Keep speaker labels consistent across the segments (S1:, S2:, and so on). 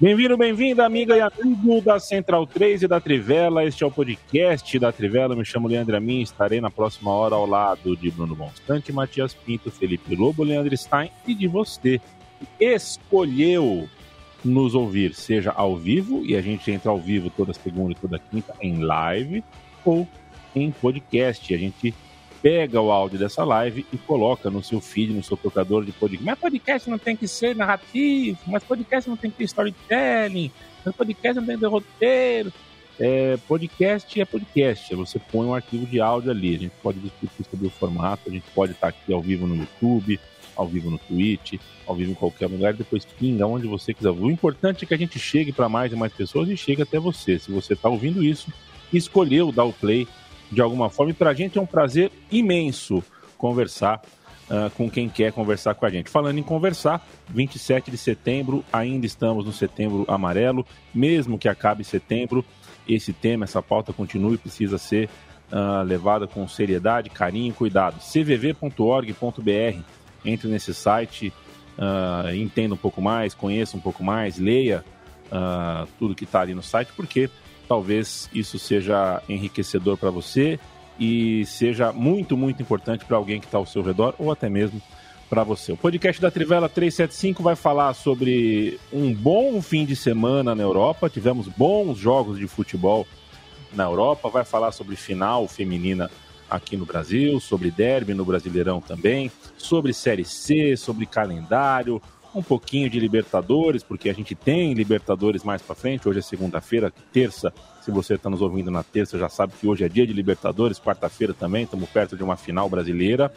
S1: Bem-vindo, bem-vinda, amiga e amigo da Central 3 e da Trivela. Este é o podcast da Trivela. Me chamo Leandro Amin. Estarei na próxima hora ao lado de Bruno Monstante, Matias Pinto, Felipe Lobo, Leandro Stein e de você. Escolheu nos ouvir, seja ao vivo, e a gente entra ao vivo toda segunda e toda quinta em live, ou em podcast. A gente pega o áudio dessa live e coloca no seu feed, no seu tocador de podcast. Mas podcast não tem que ser narrativo, mas podcast não tem que ter storytelling, mas podcast não tem que ter roteiro. É, podcast é podcast, você põe um arquivo de áudio ali, a gente pode discutir sobre o formato, a gente pode estar aqui ao vivo no YouTube, ao vivo no Twitch, ao vivo em qualquer lugar, depois pinga onde você quiser. O importante é que a gente chegue para mais e mais pessoas e chegue até você. Se você está ouvindo isso, escolheu dar o play de alguma forma. E para a gente é um prazer imenso conversar uh, com quem quer conversar com a gente. Falando em conversar, 27 de setembro, ainda estamos no setembro amarelo, mesmo que acabe setembro, esse tema, essa pauta continue e precisa ser uh, levada com seriedade, carinho e cuidado. cvv.org.br, entre nesse site, uh, entenda um pouco mais, conheça um pouco mais, leia tudo que está ali no site, porque talvez isso seja enriquecedor para você e seja muito, muito importante para alguém que está ao seu redor ou até mesmo para você. O podcast da Trivela 375 vai falar sobre um bom fim de semana na Europa. Tivemos bons jogos de futebol na Europa. Vai falar sobre final feminina aqui no Brasil, sobre derby no Brasileirão também, sobre Série C, sobre calendário, um pouquinho de Libertadores, porque a gente tem Libertadores mais para frente. Hoje é segunda-feira, terça. Se você está nos ouvindo na terça, já sabe que hoje é dia de Libertadores. Quarta-feira também, estamos perto de uma final brasileira.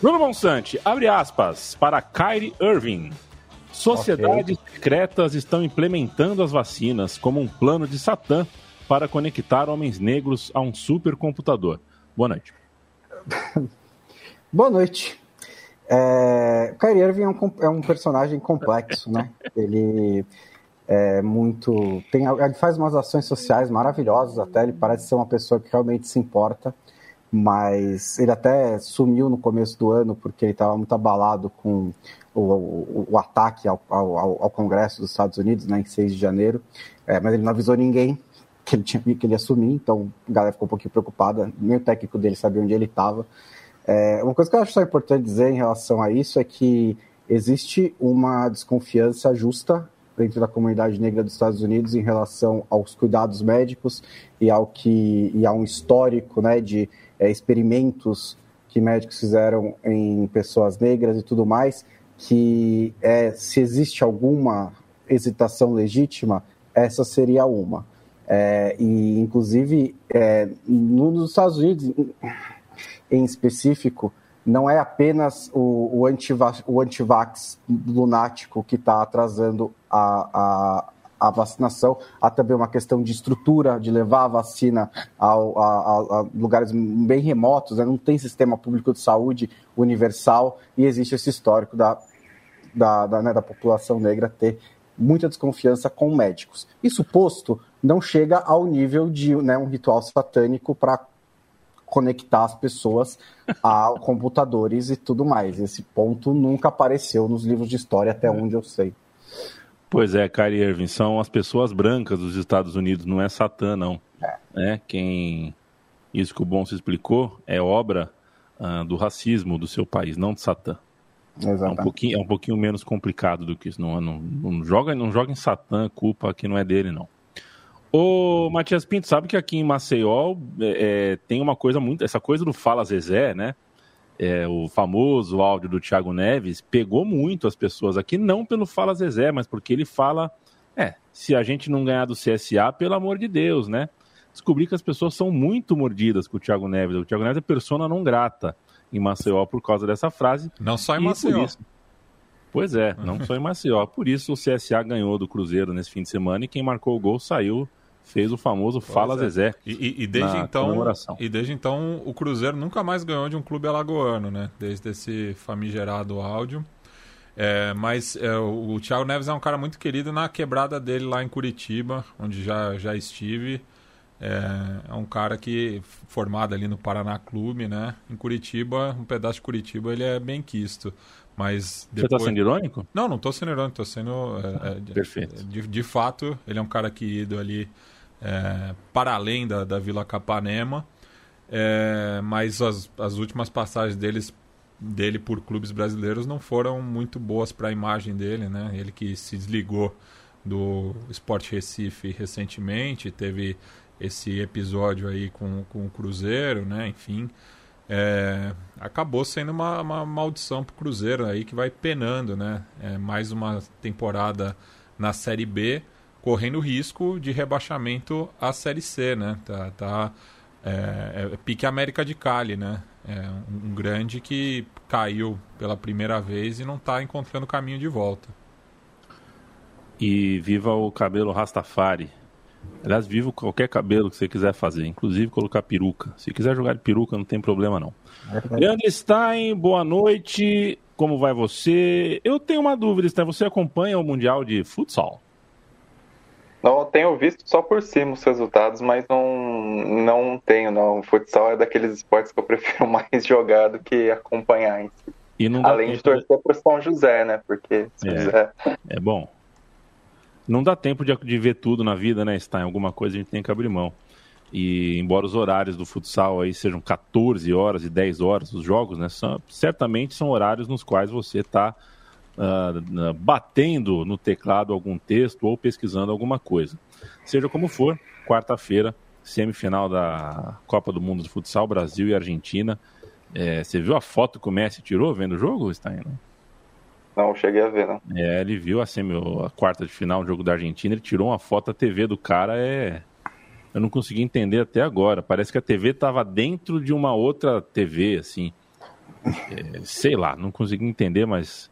S1: Bruno Monsante, abre aspas, para Kyrie Irving. Sociedades okay. secretas estão implementando as vacinas como um plano de Satã para conectar homens negros a um supercomputador. Boa noite.
S2: Boa noite. É, Kyrie Irving é um, é um personagem complexo, né? Ele é muito. Tem, ele faz umas ações sociais maravilhosas, até ele parece ser uma pessoa que realmente se importa, mas ele até sumiu no começo do ano porque ele estava muito abalado com o, o, o ataque ao, ao, ao, Congresso dos Estados Unidos, né, em 6 de janeiro, é, mas ele não avisou ninguém que ele, tinha, que ele ia assumir, então a galera ficou um pouquinho preocupada, nem o técnico dele sabia onde ele estava. É, uma coisa que eu acho só importante dizer em relação a isso é que existe uma desconfiança justa dentro da comunidade negra dos Estados Unidos em relação aos cuidados médicos e ao que e a um histórico né, de é, experimentos que médicos fizeram em pessoas negras e tudo mais, que é, se existe alguma hesitação legítima, essa seria uma. É, e, inclusive, é, nos Estados Unidos, em específico não é apenas o, o, antivax, o antivax lunático que está atrasando a, a, a, vacinação, há também uma questão de estrutura, de levar a vacina ao, a, a, lugares bem remotos, né? não tem sistema público de saúde universal e existe esse histórico da, da, da, né, da população negra ter muita desconfiança com médicos. Isso posto, não chega ao nível de né, um ritual satânico para conectar as pessoas a computadores e tudo mais. Esse ponto nunca apareceu nos livros de história, até onde eu sei.
S1: Pois é, Kyrie Irving, são as pessoas brancas dos Estados Unidos, não é Satã, não. É. é quem. Isso que o Bom se explicou é obra uh, do racismo do seu país, não de Satã. Exatamente. É um, pouquinho, é um pouquinho menos complicado do que isso. Não, não, não, joga, não joga em Satã, culpa que não é dele, não. Ô, Matias Pinto, sabe que aqui em Maceió é, é, tem uma coisa muito. Essa coisa do Fala Zezé, né? É, o famoso áudio do Thiago Neves pegou muito as pessoas aqui, não pelo Fala Zezé, mas porque ele fala. É, se a gente não ganhar do CSA, pelo amor de Deus, né? Descobri que as pessoas são muito mordidas com o Thiago Neves. O Thiago Neves é persona não grata em Maceió por causa dessa frase.
S3: Não só em Maceió.
S1: Pois é, não só em Maceió. Por isso o CSA ganhou do Cruzeiro nesse fim de semana e quem marcou o gol saiu fez o famoso Fala é. Zezé.
S3: E, e, desde então, e desde então o Cruzeiro nunca mais ganhou de um clube alagoano, né? Desde esse famigerado áudio. É, mas é, o, o Thiago Neves é um cara muito querido na quebrada dele lá em Curitiba, onde já, já estive. É, é, um cara que formado ali no Paraná Clube, né? Em Curitiba, um pedaço de Curitiba, ele é bem quisto. Mas depois...
S1: Você tá sendo irônico?
S3: Não, não tô sendo irônico, tô sendo.
S1: É, é, Perfeito.
S3: De, de, fato, ele é um cara querido ali é, para além da, da Vila Capanema. É, mas as, as últimas passagens deles, dele por clubes brasileiros não foram muito boas para a imagem dele, né? Ele que se desligou do Sport Recife recentemente, teve esse episódio aí com, com o Cruzeiro, né? Enfim, é, acabou sendo uma, uma maldição para o Cruzeiro aí que vai penando, né? É, mais uma temporada na Série B correndo risco de rebaixamento à Série C, né? Tá, tá é, é pique América de Cali, né? É um, um grande que caiu pela primeira vez e não está encontrando caminho de volta.
S1: E viva o cabelo Rastafari. Aliás, viva qualquer cabelo que você quiser fazer, inclusive colocar peruca. Se quiser jogar de peruca, não tem problema não. É Leandro Stein, boa noite. Como vai você? Eu tenho uma dúvida, Stein. Você acompanha o Mundial de Futsal?
S4: Não tenho visto só por cima os resultados, mas não, não tenho, não. O futsal é daqueles esportes que eu prefiro mais jogar do que acompanhar em si. Além de torcer para São José, né? Porque São
S1: é,
S4: José...
S1: é bom. Não dá tempo de, de ver tudo na vida, né, Está em alguma coisa a gente tem que abrir mão. E embora os horários do futsal aí sejam 14 horas e 10 horas os jogos, né? São, certamente são horários nos quais você está uh, batendo no teclado algum texto ou pesquisando alguma coisa. Seja como for, quarta-feira, semifinal da Copa do Mundo de Futsal, Brasil e Argentina. É, você viu a foto que o Messi tirou vendo o jogo, Stein?
S4: Não, cheguei a ver, não.
S1: É, ele viu a, semi, a quarta de final, o jogo da Argentina, ele tirou uma foto, a TV do cara é... Eu não consegui entender até agora. Parece que a TV estava dentro de uma outra TV, assim. É, sei lá, não consegui entender, mas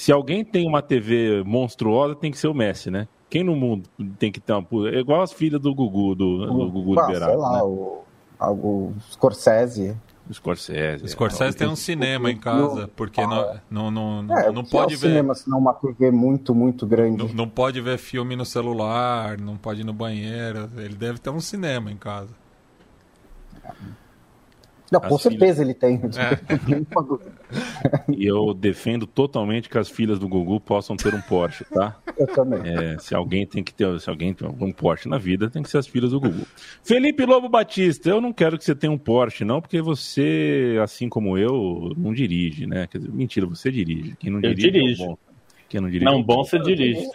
S1: se alguém tem uma TV monstruosa, tem que ser o Messi, né? Quem no mundo tem que ter uma. É igual as filhas do Gugu, do, do Gugu
S2: ah, Liberado. Sei lá, né? o, o Scorsese.
S1: O Scorsese.
S3: O Scorsese tem um cinema em casa, porque não, não, não, é, não pode é ver.
S2: cinema, senão uma TV muito, muito grande.
S3: Não, não pode ver filme no celular, não pode ir no banheiro. Ele deve ter um cinema em casa.
S2: Não, com certeza ele tem.
S1: É. e eu defendo totalmente que as filhas do Gugu possam ter um Porsche, tá?
S2: Eu também.
S1: É, se alguém tem que ter, se alguém tem algum Porsche na vida, tem que ser as filhas do Gugu. Felipe Lobo Batista, eu não quero que você tenha um Porsche, não, porque você, assim como eu, não dirige, né? Quer dizer, mentira, você dirige. Quem não dirige.
S5: Eu dirijo. É
S1: bom. Quem não dirige.
S5: Não, bom você dirige.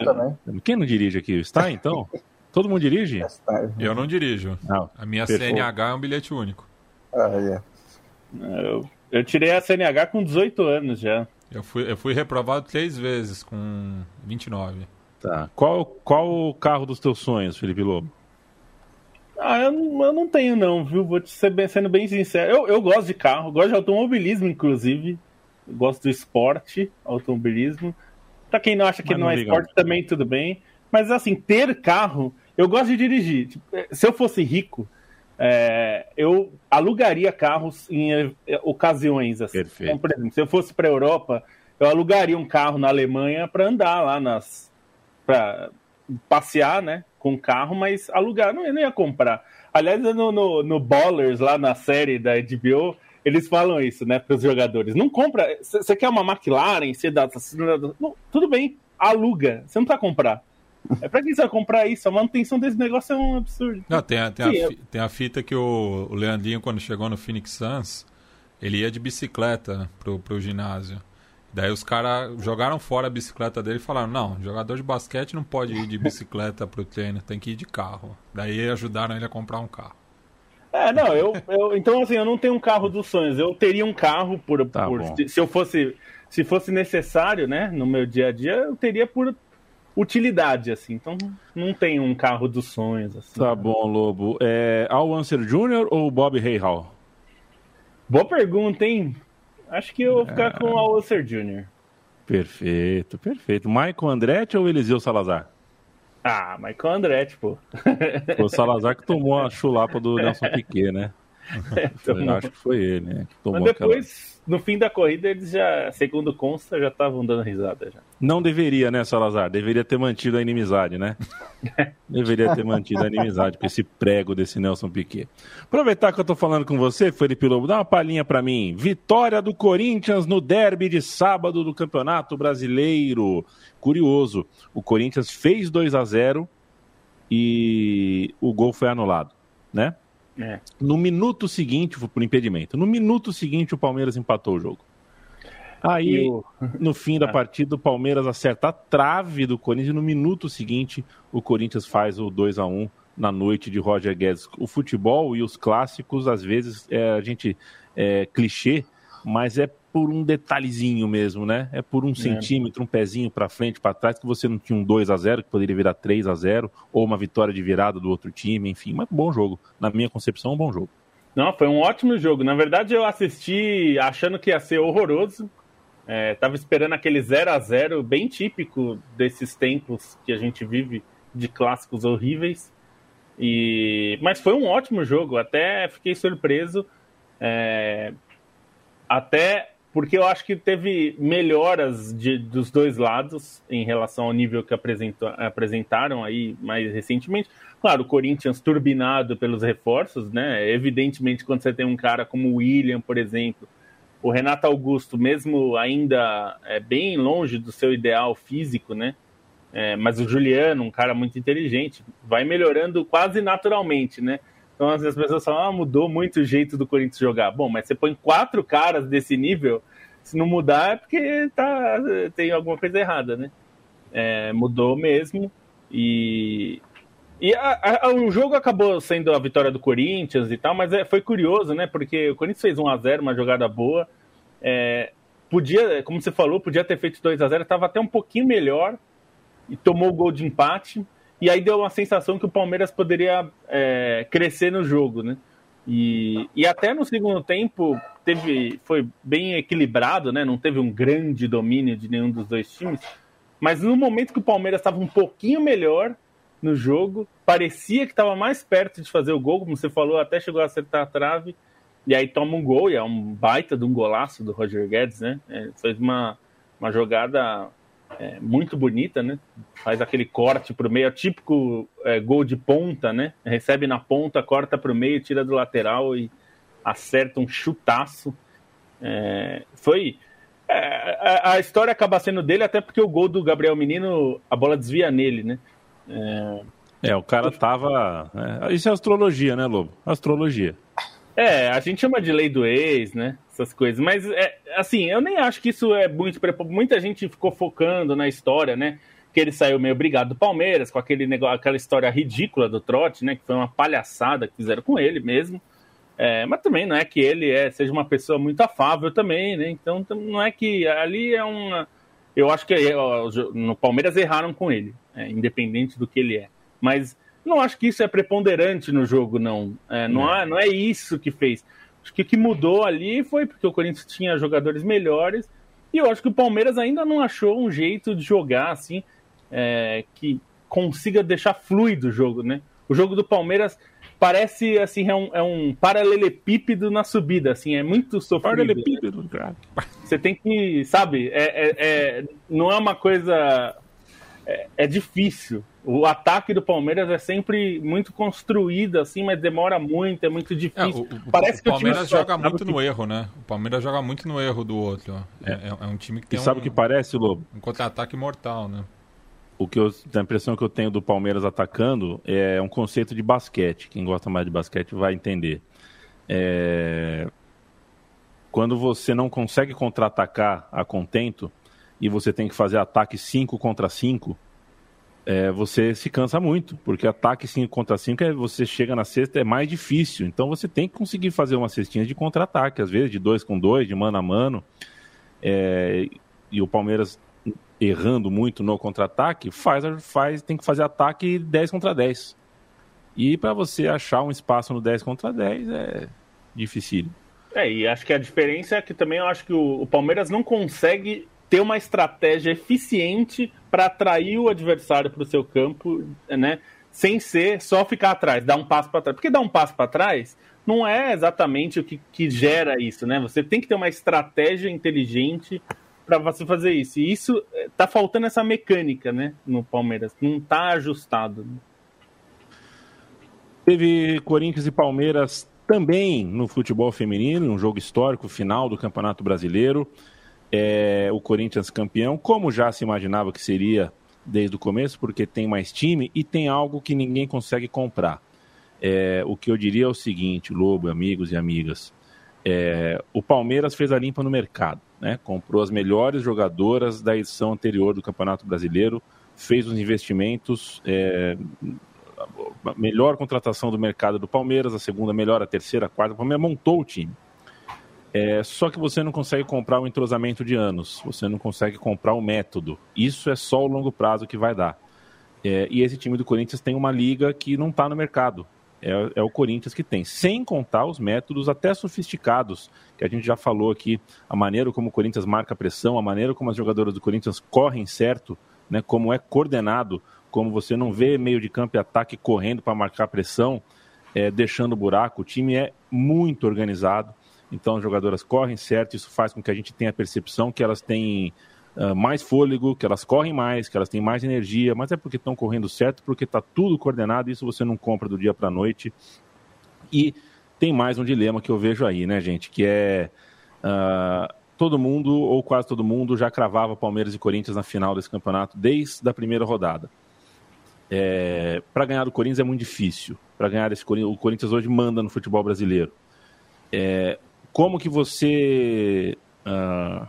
S1: Quem não dirige aqui? Está então? Todo mundo dirige?
S3: Eu não dirijo. Não. A minha Perfeito. CNH é um bilhete único.
S2: Ah, é.
S5: Eu, eu tirei a CNH com 18 anos já.
S3: Eu fui, eu fui reprovado três vezes com 29.
S1: Tá. Qual, qual o carro dos teus sonhos, Felipe Lobo?
S5: Ah, eu, eu não tenho não, viu? Vou te ser bem, sendo bem sincero. Eu, eu gosto de carro, gosto de automobilismo, inclusive. Eu gosto do esporte, automobilismo. Pra quem não acha que não, não é esporte, também tudo bem. Mas assim, ter carro, eu gosto de dirigir. Tipo, se eu fosse rico, é, eu alugaria carros em é, ocasiões assim.
S1: Perfeito. Então,
S5: por exemplo, se eu fosse para a Europa, eu alugaria um carro na Alemanha para andar lá nas para passear, né, com o carro, mas alugar não, eu não ia comprar. Aliás, no, no, no Ballers lá na série da HBO, eles falam isso, né, para os jogadores. Não compra. Você quer uma McLaren? Você dá, não, tudo bem, aluga. Você não precisa comprar. É pra quem você vai comprar isso? A manutenção desse negócio é um absurdo.
S3: Não, tem, a, tem, Sim, a, tem a fita que o, o Leandrinho, quando chegou no Phoenix Suns, ele ia de bicicleta pro, pro ginásio. Daí os caras jogaram fora a bicicleta dele e falaram: não, jogador de basquete não pode ir de bicicleta pro treino, tem que ir de carro. Daí ajudaram ele a comprar um carro.
S5: É, não, eu, eu então assim, eu não tenho um carro dos sonhos. Eu teria um carro por, tá por se eu fosse se fosse necessário, né, no meu dia a dia, eu teria por utilidade, assim. Então não tem um carro dos sonhos. Assim,
S1: tá bom, Lobo. É Al Unser Jr. ou Bob Hayhall?
S5: Boa pergunta, hein? Acho que eu vou ficar com o Al Unser Jr.
S1: Perfeito, perfeito. Michael Andretti ou Eliseu Salazar?
S5: Ah, Michael Andretti, pô.
S1: o Salazar que tomou a chulapa do Nelson Piquet, né? É. Acho que foi ele, né?
S5: Mas depois, no fim da corrida, eles já, segundo consta, já estavam dando risada. Já.
S1: Não deveria, né, Salazar? Deveria ter mantido a inimizade, né? deveria ter mantido a inimizade com esse prego desse Nelson Piquet. Aproveitar que eu tô falando com você, Felipe Lobo, dá uma palhinha para mim. Vitória do Corinthians no derby de sábado do Campeonato Brasileiro. Curioso, o Corinthians fez 2 a 0 e o gol foi anulado, né? É. No minuto seguinte, por impedimento, no minuto seguinte o Palmeiras empatou o jogo. Aí, no fim da ah. partida, o Palmeiras acerta a trave do Corinthians e no minuto seguinte o Corinthians faz o 2 a 1 na noite de Roger Guedes. O futebol e os clássicos, às vezes, é, a gente é clichê, mas é por um detalhezinho mesmo, né? É por um é. centímetro, um pezinho para frente, para trás, que você não tinha um 2 a 0 que poderia virar 3 a 0 ou uma vitória de virada do outro time, enfim, mas bom jogo. Na minha concepção, um bom jogo.
S5: Não, foi um ótimo jogo. Na verdade, eu assisti achando que ia ser horroroso. É, tava esperando aquele 0 a 0 bem típico desses tempos que a gente vive de clássicos horríveis. E mas foi um ótimo jogo. Até fiquei surpreso. É... Até porque eu acho que teve melhoras de, dos dois lados em relação ao nível que apresentaram aí mais recentemente. Claro, o Corinthians turbinado pelos reforços, né? Evidentemente, quando você tem um cara como o William, por exemplo, o Renato Augusto, mesmo ainda é, bem longe do seu ideal físico, né? É, mas o Juliano, um cara muito inteligente, vai melhorando quase naturalmente, né? Então, as pessoas falam, ah, mudou muito o jeito do Corinthians jogar. Bom, mas você põe quatro caras desse nível, se não mudar é porque tá, tem alguma coisa errada, né? É, mudou mesmo. E, e a, a, o jogo acabou sendo a vitória do Corinthians e tal, mas é, foi curioso, né? Porque o Corinthians fez 1 a 0 uma jogada boa. É, podia, como você falou, podia ter feito 2 a 0 estava até um pouquinho melhor e tomou o gol de empate. E aí deu uma sensação que o Palmeiras poderia é, crescer no jogo, né? E, e até no segundo tempo teve, foi bem equilibrado, né? Não teve um grande domínio de nenhum dos dois times. Mas no momento que o Palmeiras estava um pouquinho melhor no jogo, parecia que estava mais perto de fazer o gol, como você falou, até chegou a acertar a trave. E aí toma um gol, e é um baita de um golaço do Roger Guedes, né? É, fez uma, uma jogada é, muito bonita, né? Faz aquele corte para o meio, é típico é, gol de ponta, né? Recebe na ponta, corta para o meio, tira do lateral e acerta um chutaço. É, foi. É, a, a, história acaba sendo dele, até porque o gol do Gabriel Menino, a bola desvia nele, né?
S1: É, o cara tava. É, isso é astrologia, né, Lobo? Astrologia.
S5: É, a gente chama de lei do ex, né? Essas coisas. Mas, é, assim, eu nem acho que isso é muito. Muita gente ficou focando na história, né? Que ele saiu meio obrigado do Palmeiras, com aquele negócio, aquela história ridícula do trote, né? Que foi uma palhaçada que fizeram com ele mesmo. É, mas também não é que ele é, seja uma pessoa muito afável também, né? Então não é que ali é uma. Eu acho que no Palmeiras erraram com ele, é, independente do que ele é. Mas não acho que isso é preponderante no jogo, não. É, não, é, não é isso que fez. Acho que o que mudou ali foi porque o Corinthians tinha jogadores melhores e eu acho que o Palmeiras ainda não achou um jeito de jogar assim é, que consiga deixar fluido o jogo, né? O jogo do Palmeiras parece assim é um, é um paralelepípedo na subida, assim é muito sofrido. Paralelepípedo, cara. Você tem que, sabe? É, é, é não é uma coisa é, é difícil o ataque do Palmeiras é sempre muito construído, assim, mas demora muito, é muito difícil.
S3: É, o, Parece o, que o Palmeiras joga muito no erro, né? O Palmeiras joga muito no erro do outro. É, é, é um time que tem
S1: e sabe o um, que parece, Lobo?
S3: Um contra-ataque mortal, né?
S1: O que eu, a impressão que eu tenho do Palmeiras atacando é um conceito de basquete. Quem gosta mais de basquete vai entender. É... Quando você não consegue contra-atacar a contento e você tem que fazer ataque 5 contra 5, é, você se cansa muito, porque ataque 5 contra 5 é você chega na cesta é mais difícil. Então você tem que conseguir fazer uma cestinha de contra-ataque, às vezes de dois com dois, de mano a mano. É, e o Palmeiras errando muito no contra-ataque, faz, faz, tem que fazer ataque 10 contra 10. E para você achar um espaço no 10 contra 10 é difícil.
S5: É, e acho que a diferença é que também eu acho que o, o Palmeiras não consegue ter uma estratégia eficiente para atrair o adversário para o seu campo, né? Sem ser só ficar atrás, dar um passo para trás. Porque dar um passo para trás não é exatamente o que, que gera isso, né? Você tem que ter uma estratégia inteligente para você fazer isso. E isso eh, tá faltando essa mecânica, né, no Palmeiras. Não tá ajustado.
S1: Teve Corinthians e Palmeiras também no futebol feminino, um jogo histórico, final do Campeonato Brasileiro. É, o Corinthians campeão, como já se imaginava que seria desde o começo, porque tem mais time e tem algo que ninguém consegue comprar. É, o que eu diria é o seguinte, Lobo, amigos e amigas. É, o Palmeiras fez a limpa no mercado, né? comprou as melhores jogadoras da edição anterior do Campeonato Brasileiro, fez os investimentos, é, a melhor contratação do mercado do Palmeiras, a segunda melhor, a terceira, a quarta. O Palmeiras montou o time. É, só que você não consegue comprar o entrosamento de anos, você não consegue comprar o método. Isso é só o longo prazo que vai dar. É, e esse time do Corinthians tem uma liga que não está no mercado. É, é, o Corinthians que tem, sem contar os métodos até sofisticados, que a gente já falou aqui, a maneira como o Corinthians marca pressão, a maneira como as jogadoras do Corinthians correm certo, né, como é coordenado, como você não vê meio de campo e ataque correndo para marcar pressão, é, deixando buraco, o time é muito organizado, então as jogadoras correm certo, isso faz com que a gente tenha a percepção que elas têm uh, mais fôlego, que elas correm mais, que elas têm mais energia, mas é porque estão correndo certo, porque está tudo coordenado, isso você não compra do dia para a noite. E tem mais um dilema que eu vejo aí, né, gente, que é uh, todo mundo, ou quase todo mundo, já cravava Palmeiras e Corinthians na final desse campeonato desde a primeira rodada. É, para ganhar do Corinthians é muito difícil. Para ganhar esse Corinthians, o Corinthians hoje manda no futebol brasileiro. É, como que você uh,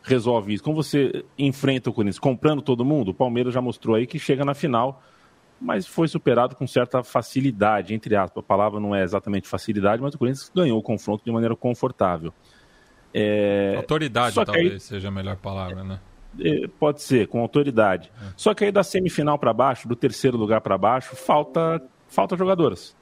S1: resolve isso? Como você enfrenta o Corinthians? Comprando todo mundo? O Palmeiras já mostrou aí que chega na final, mas foi superado com certa facilidade, entre aspas. A palavra não é exatamente facilidade, mas o Corinthians ganhou o confronto de maneira confortável.
S3: É... Autoridade talvez aí... seja a melhor palavra, né?
S1: É, pode ser, com autoridade. É. Só que aí da semifinal para baixo, do terceiro lugar para baixo, falta, falta jogadoras.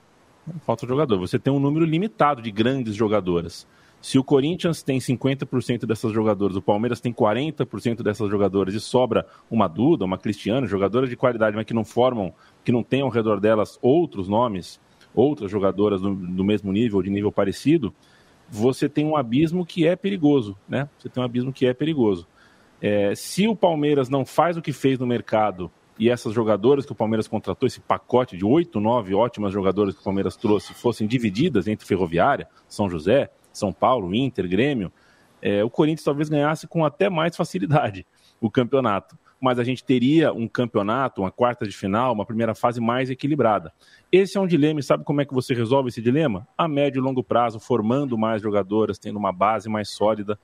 S1: Falta jogador. Você tem um número limitado de grandes jogadoras. Se o Corinthians tem 50% dessas jogadoras, o Palmeiras tem 40% dessas jogadoras e sobra uma Duda, uma Cristiano, jogadoras de qualidade, mas que não formam, que não tem ao redor delas outros nomes, outras jogadoras do, do mesmo nível, de nível parecido, você tem um abismo que é perigoso, né? Você tem um abismo que é perigoso. É, se o Palmeiras não faz o que fez no mercado e essas jogadoras que o Palmeiras contratou, esse pacote de oito, nove ótimas jogadoras que o Palmeiras trouxe, fossem divididas entre Ferroviária, São José, são Paulo, Inter, Grêmio, é, o Corinthians talvez ganhasse com até mais facilidade o campeonato. Mas a gente teria um campeonato, uma quarta de final, uma primeira fase mais equilibrada. Esse é um dilema, e sabe como é que você resolve esse dilema? A médio e longo prazo, formando mais jogadoras, tendo uma base mais sólida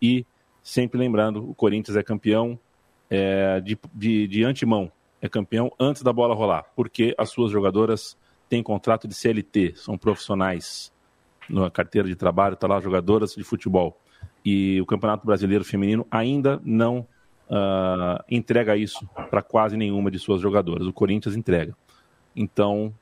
S1: e sempre lembrando, o Corinthians é campeão é, de, de, de antemão, é campeão antes da bola rolar, porque as suas jogadoras têm contrato de CLT, são profissionais na carteira de trabalho, está lá jogadoras de futebol. E o Campeonato Brasileiro Feminino ainda não uh, entrega isso para quase nenhuma de suas jogadoras. O Corinthians entrega. Então,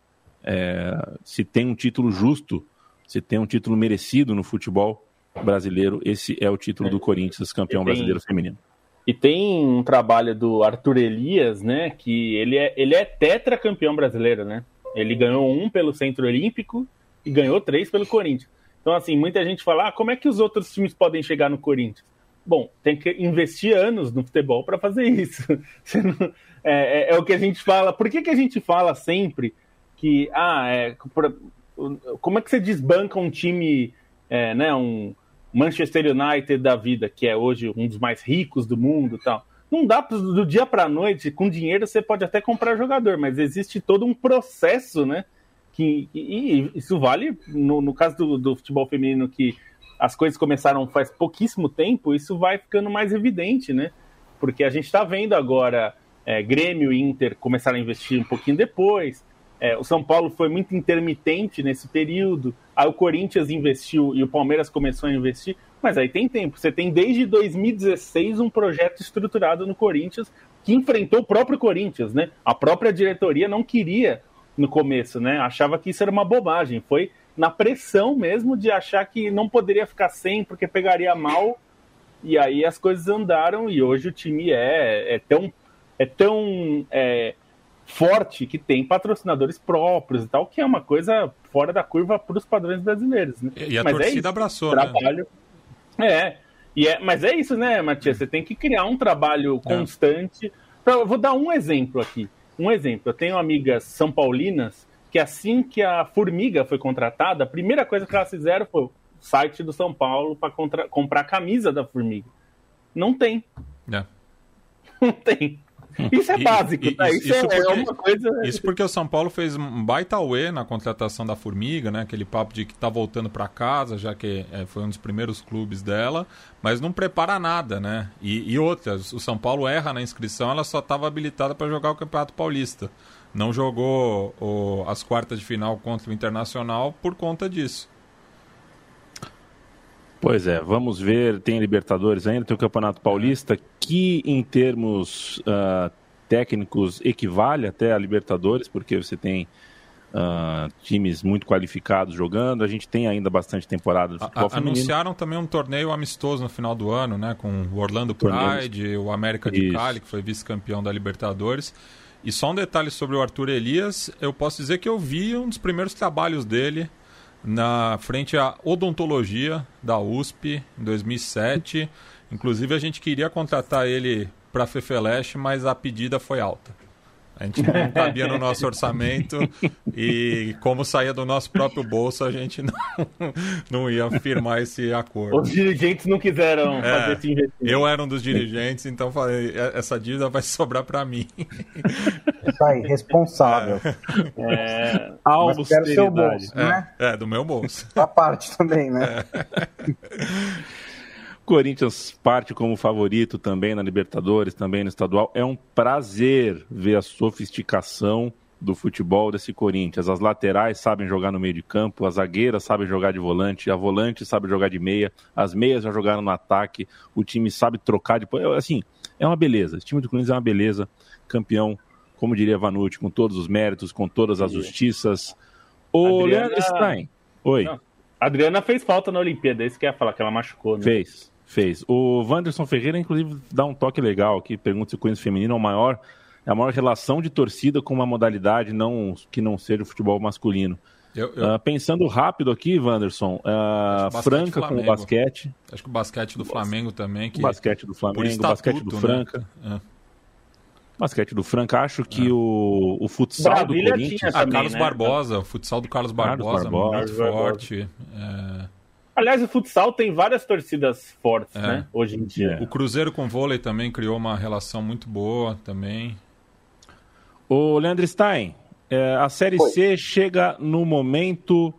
S1: é, se tem um título justo, se tem um título merecido no futebol brasileiro, esse é o título do Corinthians, campeão tem, brasileiro feminino.
S5: E tem um trabalho do Arthur Elias, né? Que ele é, ele é tetracampeão brasileiro, né? Ele ganhou um pelo Centro Olímpico e ganhou três pelo Corinthians. Então, assim, muita gente fala: ah, como é que os outros times podem chegar no Corinthians? Bom, tem que investir anos no futebol para fazer isso. É, é, é, o que a gente fala. Por que, que a gente fala sempre que, ah, é, por, como é que você desbanca um time, é, né, um Manchester United da vida, que é hoje um dos mais ricos do mundo tal? Não dá do dia para noite, com dinheiro você pode até comprar jogador, mas existe todo um processo, né? Que e, isso vale no, no caso do, do, futebol feminino que as coisas começaram faz pouquíssimo tempo, isso vai ficando mais evidente, né? Porque a gente está vendo agora é, Grêmio e Inter começaram a investir um pouquinho depois. É, o São Paulo foi muito intermitente nesse período. Aí o Corinthians investiu e o Palmeiras começou a investir. Mas aí tem tempo. Você tem desde 2016 um projeto estruturado no Corinthians que enfrentou o próprio Corinthians, né? A própria diretoria não queria no começo, né? Achava que isso era uma bobagem. Foi na pressão mesmo de achar que não poderia ficar sem porque pegaria mal. E aí as coisas andaram e hoje o time é, é tão, é tão é, forte que tem patrocinadores próprios e tal, que é uma coisa fora da curva para os padrões brasileiros. Né?
S3: E a mas é torcida é isso, abraçou, né? trabalho...
S5: né? É, e é, mas é isso, né, Matias? Você tem que criar um trabalho é. constante. É. vou dar um exemplo aqui. Um exemplo. Eu tenho amigas são paulinas que assim que a Formiga foi contratada, a primeira coisa que elas fizeram foi o site do São Paulo para comprar a camisa da Formiga. Não tem. É. Não tem. Isso é básico, e, tá? Isso, isso, é, porque, é, uma coisa.
S3: Isso porque o São Paulo fez um baita uê na contratação da Formiga, né? Aquele papo de que tá voltando para casa, já que é, foi um dos primeiros clubes dela, mas não prepara nada, né? E, e outras, o São Paulo erra na inscrição, ela só estava habilitada para jogar o Campeonato Paulista. Não jogou o, as quartas de final contra o Internacional por conta disso.
S1: Pois é, vamos ver. Tem Libertadores ainda, tem o Campeonato Paulista, que em termos uh, técnicos equivale até a Libertadores, porque você tem uh, times muito qualificados jogando. A gente tem ainda bastante temporada de
S3: futebol a, feminino. Anunciaram também um torneio amistoso no final do ano, né? Com o Orlando Pride, o América de Isso. Cali, que foi vice-campeão da Libertadores. E só um detalhe sobre o Arthur Elias, eu posso dizer que eu vi um dos primeiros trabalhos dele na frente à odontologia da USP em 2007. Inclusive a gente queria contratar ele para Fefeleche, mas a pedida foi alta. A gente não cabia no nosso orçamento e como saía do nosso próprio bolso, a gente não, não ia firmar esse acordo.
S5: Os dirigentes não quiseram é, fazer esse investimento.
S3: Eu era um dos dirigentes, então falei, essa dívida vai sobrar para mim.
S2: Isso aí, responsável.
S5: É, é
S2: seu bolso,
S3: é,
S2: né?
S3: É, do meu bolso.
S2: A parte também, né? É.
S1: Corinthians parte como favorito também na Libertadores, também no estadual. É um prazer ver a sofisticação do futebol desse Corinthians. As laterais sabem jogar no meio de campo, as zagueiras sabem jogar de volante, a volante sabe jogar de meia, as meias já jogaram no ataque, o time sabe trocar de. Assim, é uma beleza. Esse time do Corinthians é uma beleza. Campeão, como diria Vanucci, com todos os méritos, com todas as justiças. O Adriana... Leandro Stein. Oi. Não.
S5: A Adriana fez falta na Olimpíada, é isso que ia falar, que ela machucou, né?
S1: Fez. Fez. O Wanderson Ferreira, inclusive, dá um toque legal aqui, pergunta se o Corinthians feminino é o maior, é a maior relação de torcida com uma modalidade não, que não seja o futebol masculino. Eu, eu... Uh, pensando rápido aqui, Wanderson, uh, Franca com o basquete.
S3: Acho que o basquete do Flamengo também. Que...
S1: O basquete do Flamengo, o basquete do né? Franca. É. Basquete do Franca, acho que é. o, o futsal Brasília do Corinthians.
S3: Ah, Carlos né? Barbosa, o futsal do Carlos Barbosa, Carlos Barbosa. muito Carlos forte.
S5: É... Aliás, o futsal tem várias torcidas fortes, é. né? Hoje em dia.
S3: O Cruzeiro com vôlei também criou uma relação muito boa também.
S1: O Leandro Stein, é, a Série Oi. C chega no momento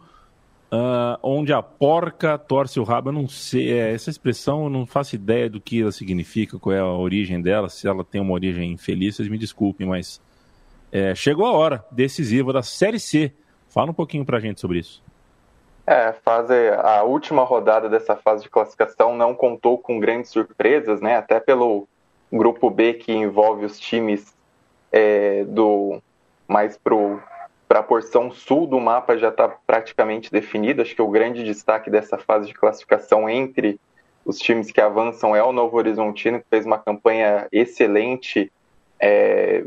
S1: uh, onde a porca torce o rabo. Eu não sei, é, essa expressão eu não faço ideia do que ela significa, qual é a origem dela, se ela tem uma origem infeliz, vocês me desculpem, mas é, chegou a hora decisiva da Série C. Fala um pouquinho pra gente sobre isso.
S4: É, fase, a última rodada dessa fase de classificação não contou com grandes surpresas, né? Até pelo grupo B que envolve os times é, do mais para a porção sul do mapa já está praticamente definido. Acho que o grande destaque dessa fase de classificação entre os times que avançam é o Novo Horizontino, que fez uma campanha excelente, é,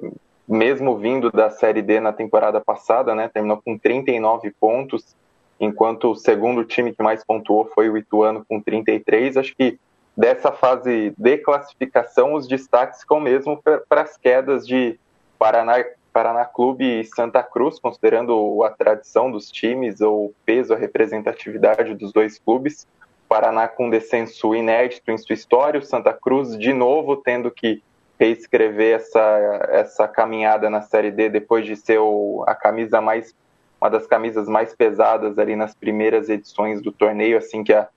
S4: mesmo vindo da Série D na temporada passada, né? Terminou com 39 pontos enquanto o segundo time que mais pontuou foi o Ituano com 33. Acho que dessa fase de classificação, os destaques ficam mesmo para as quedas de Paraná, Paraná Clube e Santa Cruz, considerando a tradição dos times ou o peso, a representatividade dos dois clubes. Paraná com descenso inédito em sua história, o Santa Cruz de novo tendo que reescrever essa, essa caminhada na Série D depois de ser o, a camisa mais uma das camisas mais pesadas ali nas primeiras edições do torneio, assim que a,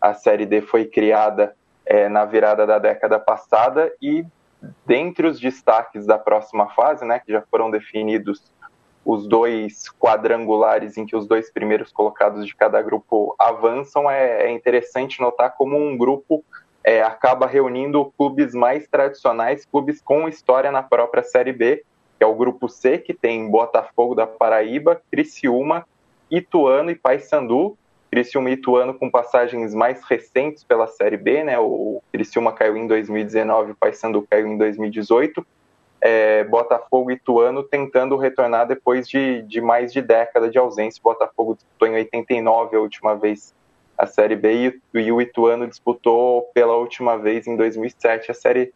S4: a Série D foi criada é, na virada da década passada. E dentre os destaques da próxima fase, né, que já foram definidos os dois quadrangulares em que os dois primeiros colocados de cada grupo avançam, é, é interessante notar como um grupo é, acaba reunindo clubes mais tradicionais, clubes com história na própria Série B, que é o grupo C, que tem Botafogo da Paraíba, Criciúma, Ituano e Paysandu. Criciúma e Ituano com passagens mais recentes pela Série B, né? O Criciúma caiu em 2019, o Paysandu caiu em 2018 é, Botafogo e Ituano tentando retornar depois de, de mais de década de ausência. O Botafogo disputou em 89 a última vez a Série B e, e o Ituano disputou pela última vez em 2007 a Série,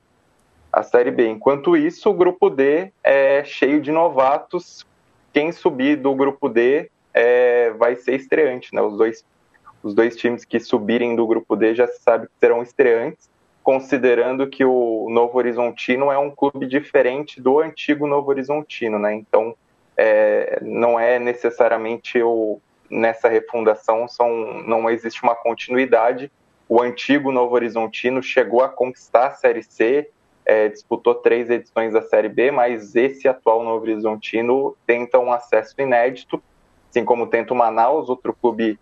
S4: a série B. Enquanto isso, o Grupo D é cheio de novatos. Quem subir do Grupo D é, vai ser estreante. Né? Os, dois, os dois times que subirem do Grupo D já se sabe que serão estreantes considerando que o Novo Horizontino é um clube diferente do antigo Novo Horizontino, né? Então, é, não é necessariamente o, nessa refundação são, não existe uma continuidade. O antigo Novo Horizontino chegou a conquistar a Série C, é, disputou três edições da Série B, mas esse atual Novo Horizontino tenta um acesso inédito, assim como tenta o Manaus, outro clube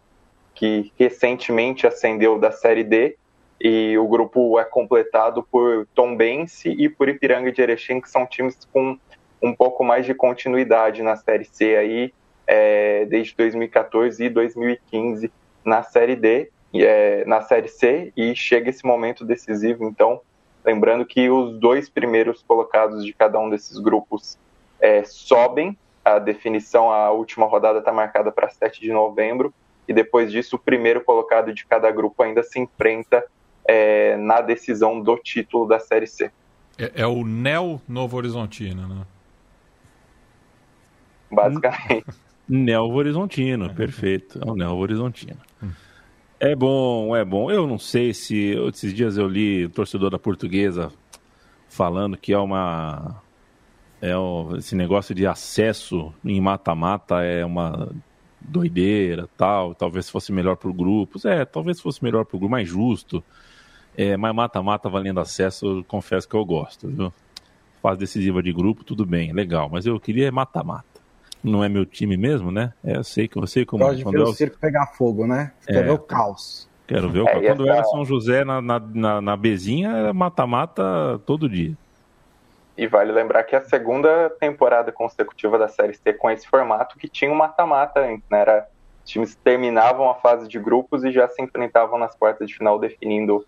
S4: que recentemente ascendeu da Série D, e o grupo é completado por Tombense e por Ipiranga de Erechim, que são times com um pouco mais de continuidade na Série C aí, é, desde 2014 e 2015 na Série D, é, na Série C, e chega esse momento decisivo, então, lembrando que os dois primeiros colocados de cada um desses grupos é, sobem, a definição, a última rodada está marcada para 7 de novembro, e depois disso o primeiro colocado de cada grupo ainda se enfrenta é, na decisão do título da Série C.
S3: É, é o Neo Novo Horizontino, né?
S4: Basicamente.
S1: Neo Horizontino, perfeito. É o Neo Horizontino. Hum. É bom, é bom. Eu não sei se. Esses dias eu li o torcedor da portuguesa falando que é uma. É o, esse negócio de acesso em mata-mata é uma doideira, tal. Talvez fosse melhor para grupos. É, talvez fosse melhor para o grupo, mais justo. É, mas mata-mata valendo acesso, confesso que eu gosto, viu? Fase decisiva de grupo, tudo bem, legal. Mas eu queria mata-mata. Não é meu time mesmo, né? É, eu sei que você como.
S2: Pode ver eu... o circo pegar fogo, né? Quer é, ver o caos.
S1: Quero ver o é, Quando essa... era São José na, na, na, na Bezinha, mata-mata todo dia.
S4: E vale lembrar que é a segunda temporada consecutiva da Série C com esse formato que tinha um mata-mata antes, né? Era, os times terminavam a fase de grupos e já se enfrentavam nas quartas de final definindo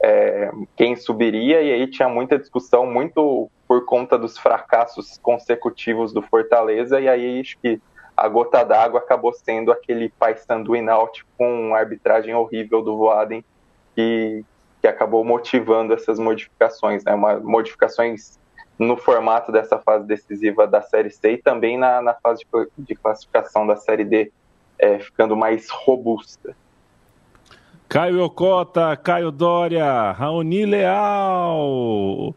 S4: é, quem subiria, e aí tinha muita discussão, muito por conta dos fracassos consecutivos do Fortaleza, e aí acho que a gota d'água acabou sendo aquele Paysandu e Náutico com arbitragem horrível do Voaden, que, que acabou motivando essas modificações, né? Uma, modificações no formato dessa fase decisiva da Série C e também na, na fase de, de classificação da Série D, é, ficando mais robusta.
S1: Caio Ocota, Caio Dória, Raoni Leal.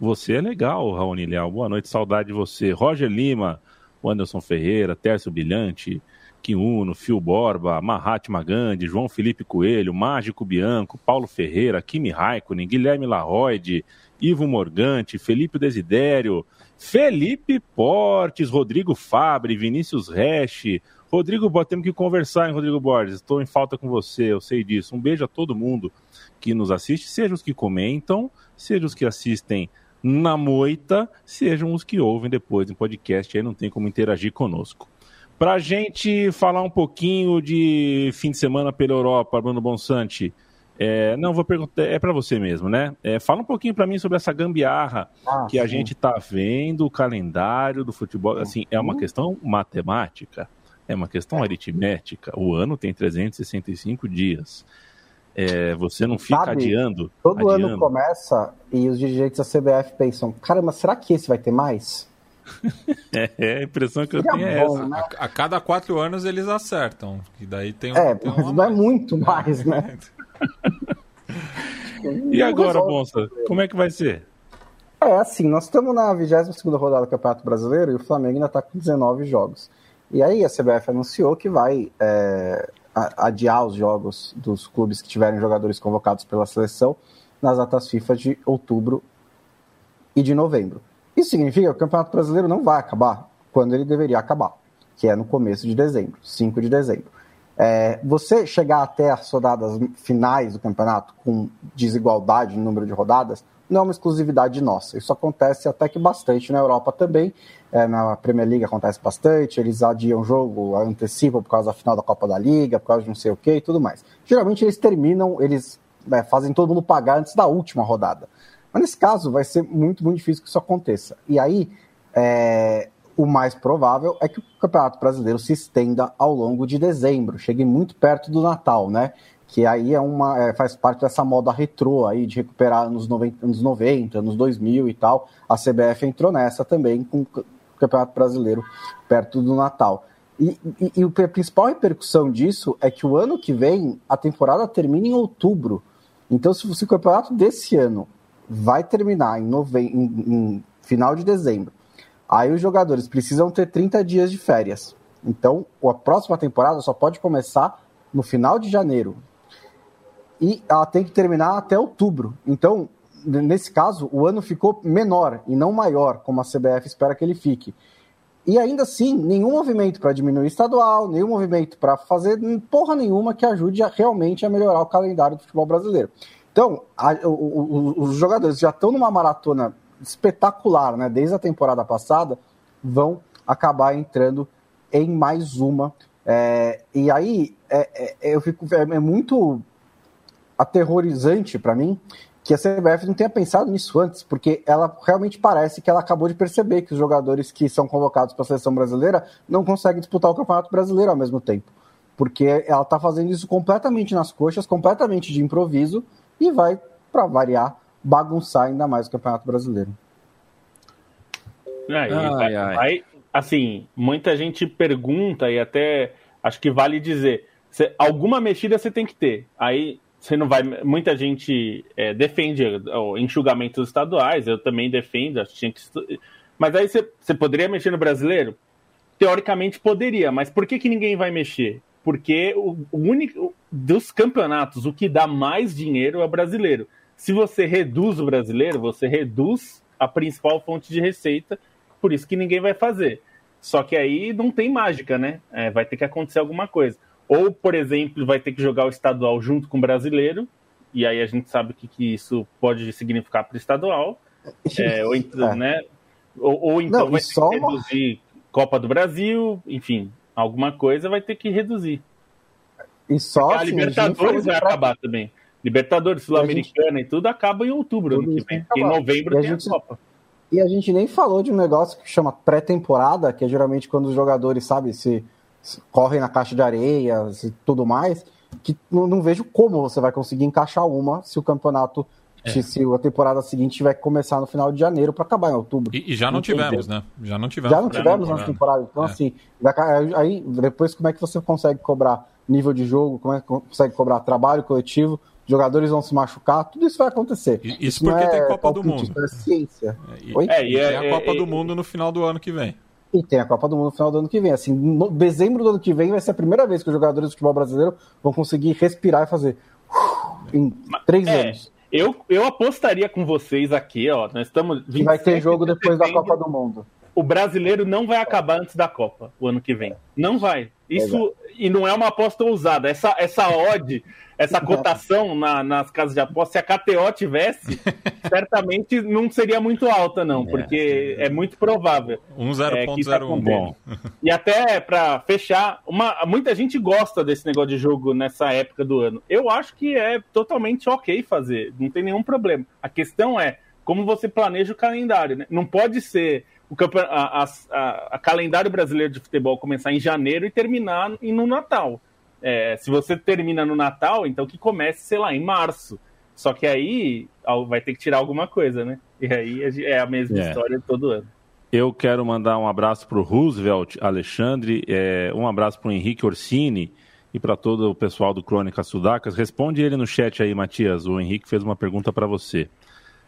S1: Você é legal, Raoni Leal. Boa noite, saudade de você. Roger Lima, Anderson Ferreira, Tércio Brilhante, Kiuno, Fio Borba, Mahatma Gandhi, João Felipe Coelho, Mágico Bianco, Paulo Ferreira, Kimi Raikkonen, Guilherme Larroide, Ivo Morgante, Felipe Desidério, Felipe Portes, Rodrigo Fabre, Vinícius Resch, Rodrigo Borges, temos que conversar, hein, Rodrigo Borges? Estou em falta com você, eu sei disso. Um beijo a todo mundo que nos assiste, sejam os que comentam, sejam os que assistem na moita, sejam os que ouvem depois em podcast, aí não tem como interagir conosco. Para a gente falar um pouquinho de fim de semana pela Europa, Bruno Bonsante, é, não, vou perguntar, é para você mesmo, né? É, fala um pouquinho para mim sobre essa gambiarra ah, que a sim. gente está vendo, o calendário do futebol. Assim, é uma uhum. questão matemática. É uma questão aritmética. O ano tem 365 dias. É, você não fica Sabe, adiando.
S2: Todo
S1: adiando.
S2: ano começa e os dirigentes da CBF pensam: caramba, será que esse vai ter mais?
S1: é, é, a impressão que Seria eu tenho é essa.
S3: Né? A, a, cada quatro anos eles acertam. E daí tem um,
S2: É,
S3: tem
S2: mas não é muito mais, né?
S1: e agora, Bonsa, como é que vai ser?
S2: É assim, nós estamos na 22 rodada do Campeonato Brasileiro e o Flamengo ainda está com 19 jogos. E aí a CBF anunciou que vai é, adiar os jogos dos clubes que tiverem jogadores convocados pela seleção nas datas FIFA de outubro e de novembro. Isso significa que o Campeonato Brasileiro não vai acabar quando ele deveria acabar, que é no começo de dezembro, 5 de dezembro. É, você chegar até as rodadas finais do campeonato com desigualdade no número de rodadas não é uma exclusividade nossa. Isso acontece até que bastante na Europa também. É, na Premier League acontece bastante. Eles adiam o jogo, antecipam por causa da final da Copa da Liga, por causa de não sei o que e tudo mais. Geralmente eles terminam, eles né, fazem todo mundo pagar antes da última rodada. Mas nesse caso vai ser muito, muito difícil que isso aconteça. E aí, é, o mais provável é que o Campeonato Brasileiro se estenda ao longo de dezembro, chegue muito perto do Natal, né? Que aí é uma, é, faz parte dessa moda retrô aí de recuperar anos 90, anos 90, anos 2000 e tal. A CBF entrou nessa também com o Campeonato Brasileiro perto do Natal. E, e, e a principal repercussão disso é que o ano que vem a temporada termina em outubro. Então, se, se o campeonato desse ano vai terminar em, em, em final de dezembro Aí os jogadores precisam ter 30 dias de férias. Então, a próxima temporada só pode começar no final de janeiro. E ela tem que terminar até outubro. Então, nesse caso, o ano ficou menor e não maior, como a CBF espera que ele fique. E ainda assim, nenhum movimento para diminuir estadual, nenhum movimento para fazer porra nenhuma que ajude a, realmente a melhorar o calendário do futebol brasileiro. Então, a, o, o, os jogadores já estão numa maratona espetacular, né? Desde a temporada passada, vão acabar entrando em mais uma. É, e aí é, é, eu fico é, é muito aterrorizante para mim que a CBF não tenha pensado nisso antes, porque ela realmente parece que ela acabou de perceber que os jogadores que são convocados para a seleção brasileira não conseguem disputar o Campeonato Brasileiro ao mesmo tempo, porque ela está fazendo isso completamente nas coxas, completamente de improviso e vai, para variar, bagunçar ainda mais o Campeonato Brasileiro.
S5: É, ai, ai. Aí, assim, muita gente pergunta e até acho que vale dizer, cê, alguma mexida você tem que ter. Aí você não vai. Muita gente é, defende o enxugamento dos estaduais, eu também defendo, tinha que. Mas aí você, você poderia mexer no brasileiro? Teoricamente poderia, mas por que, que ninguém vai mexer? Porque o, o único dos campeonatos, o que dá mais dinheiro é o brasileiro. Se você reduz o brasileiro, você reduz a principal fonte de receita, por isso que ninguém vai fazer. Só que aí não tem mágica, né? É, vai ter que acontecer alguma coisa. Ou, por exemplo, vai ter que jogar o estadual junto com o brasileiro, e aí a gente sabe o que, que isso pode significar para o estadual. É, ou, então, é. né? ou, ou então não, vai ter que reduzir Copa do Brasil, enfim, alguma coisa vai ter que reduzir.
S2: E só
S5: a assim, Libertadores vai pra... acabar também. Libertadores, Sul-Americana e, gente... e, tudo acaba em outubro ano que vem. Em novembro tem a, gente... a Copa.
S2: E a gente nem falou de um negócio que chama pré-temporada, que é geralmente quando os jogadores, sabe, se correm na caixa de areia e tudo mais, que não, não, vejo como você vai conseguir encaixar uma se o campeonato, é. se, se, a temporada seguinte tiver que começar no final de janeiro para acabar em outubro.
S3: E, e já não tivemos, né? Já não tivemos.
S2: Já não tivemos na temporada. Então, é. assim, aí depois como é que você consegue cobrar nível de jogo, como é que consegue cobrar trabalho coletivo? jogadores vão se machucar, tudo isso vai acontecer.
S3: Isso, isso porque é tem Copa do Mundo.
S2: Isso é ciência.
S3: É, e, é, e, a é, Copa é, do Mundo no final do ano que vem.
S2: E tem a Copa do Mundo no final do ano que vem. Assim, no dezembro do ano que vem vai ser a primeira vez que os jogadores do futebol brasileiro vão conseguir respirar e fazer em três é, anos.
S5: Eu, eu apostaria com vocês aqui, ó. Nós estamos.
S2: Que vai ter jogo de depois da Copa do Mundo.
S5: O brasileiro não vai acabar antes da Copa, o ano que vem. Não vai. Isso, e não é uma aposta ousada. Essa, essa odd essa cotação na, nas casas de aposta, se a KTO tivesse, certamente não seria muito alta, não, é, porque é, é muito provável.
S3: 1,0.01.
S5: É, e até para fechar, uma, muita gente gosta desse negócio de jogo nessa época do ano. Eu acho que é totalmente ok fazer, não tem nenhum problema. A questão é como você planeja o calendário, né? Não pode ser o a, a, a, a calendário brasileiro de futebol começar em janeiro e terminar no Natal. É, se você termina no Natal, então que comece, sei lá, em março. Só que aí vai ter que tirar alguma coisa, né? E aí é a mesma é. história todo ano.
S6: Eu quero mandar um abraço para o Roosevelt Alexandre, é, um abraço para o Henrique Orsini e para todo o pessoal do Crônica Sudacas. Responde ele no chat aí, Matias. O Henrique fez uma pergunta para você.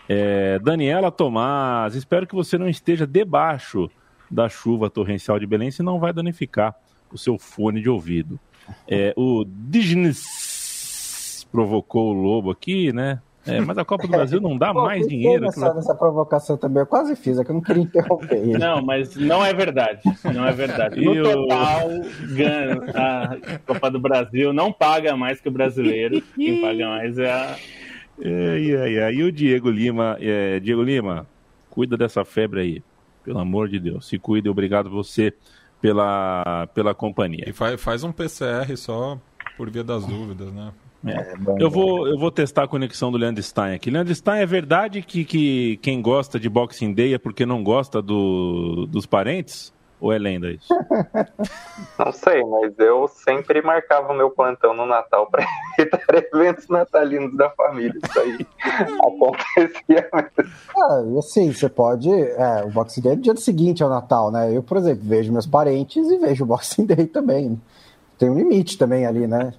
S6: É, Daniela Tomás, espero que você não esteja debaixo da chuva torrencial de Belém, senão vai danificar o seu fone de ouvido. É, o Dignes provocou o lobo aqui, né?
S1: É, mas a Copa do Brasil não dá Pô, mais dinheiro.
S2: Nessa, nessa provocação também, eu quase fiz, é que eu não queria interromper ele.
S5: Não, mas não é verdade. Não é verdade. No total, a Copa do Brasil não paga mais que o brasileiro. Quem paga mais é a.
S1: É, é, é. E o Diego Lima, é, Diego Lima, cuida dessa febre aí. Pelo amor de Deus. Se cuide, obrigado você pela, pela companhia.
S3: E faz, faz um PCR só por via das dúvidas, né?
S1: É. é eu, vou, eu vou testar a conexão do Leandro Stein aqui. Leandro Stein, é verdade que, que quem gosta de Boxing Day é porque não gosta do, dos parentes? Ou é lenda isso?
S4: Não sei, mas eu sempre marcava o meu plantão no Natal para evitar eventos natalinos da família. Isso aí acontecia
S2: mesmo. Ah, assim, você pode. É, o Boxing Day é dia seguinte ao Natal, né? Eu, por exemplo, vejo meus parentes e vejo o Boxing Day também tem um limite também ali, né?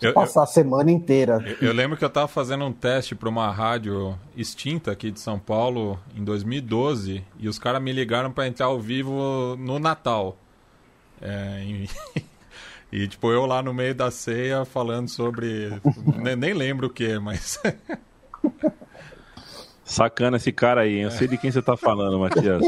S2: Eu, passar eu, a semana inteira.
S3: Eu, eu, lembro que eu estava fazendo um teste para uma rádio extinta aqui de São Paulo em 2012 e os caras me ligaram para entrar ao vivo no Natal. É, e, e, tipo, eu lá no meio da ceia falando sobre. nem, nem lembro o que, mas.
S1: Sacana esse cara aí, hein? Eu sei de quem você tá falando, Matias.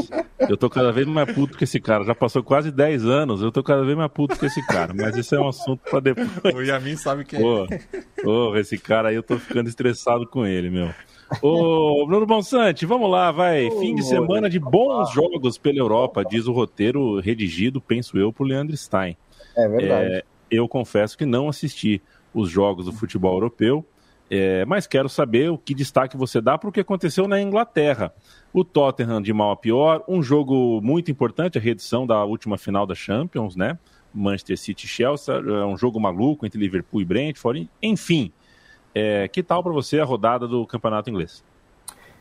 S1: Eu tô cada vez mais puto com esse cara. Já passou quase 10 anos, eu tô cada vez mais puto com esse cara. Mas isso é um assunto pra depois.
S3: O Yamin sabe quem
S1: Pô, é. Pô, esse cara aí eu tô ficando estressado com ele, meu. Ô, Bruno Bonsante, vamos lá, vai. Fim de semana de bons jogos pela Europa, diz o roteiro redigido, penso eu, por Leandro Stein.
S2: É verdade. É,
S1: eu confesso que não assisti os jogos do futebol europeu. É, mas quero saber o que destaque você dá para o que aconteceu na Inglaterra. O Tottenham de mal a pior, um jogo muito importante, a reedição da última final da Champions, né? Manchester City Chelsea, é um jogo maluco entre Liverpool e Brentford, enfim. É, que tal para você a rodada do campeonato inglês?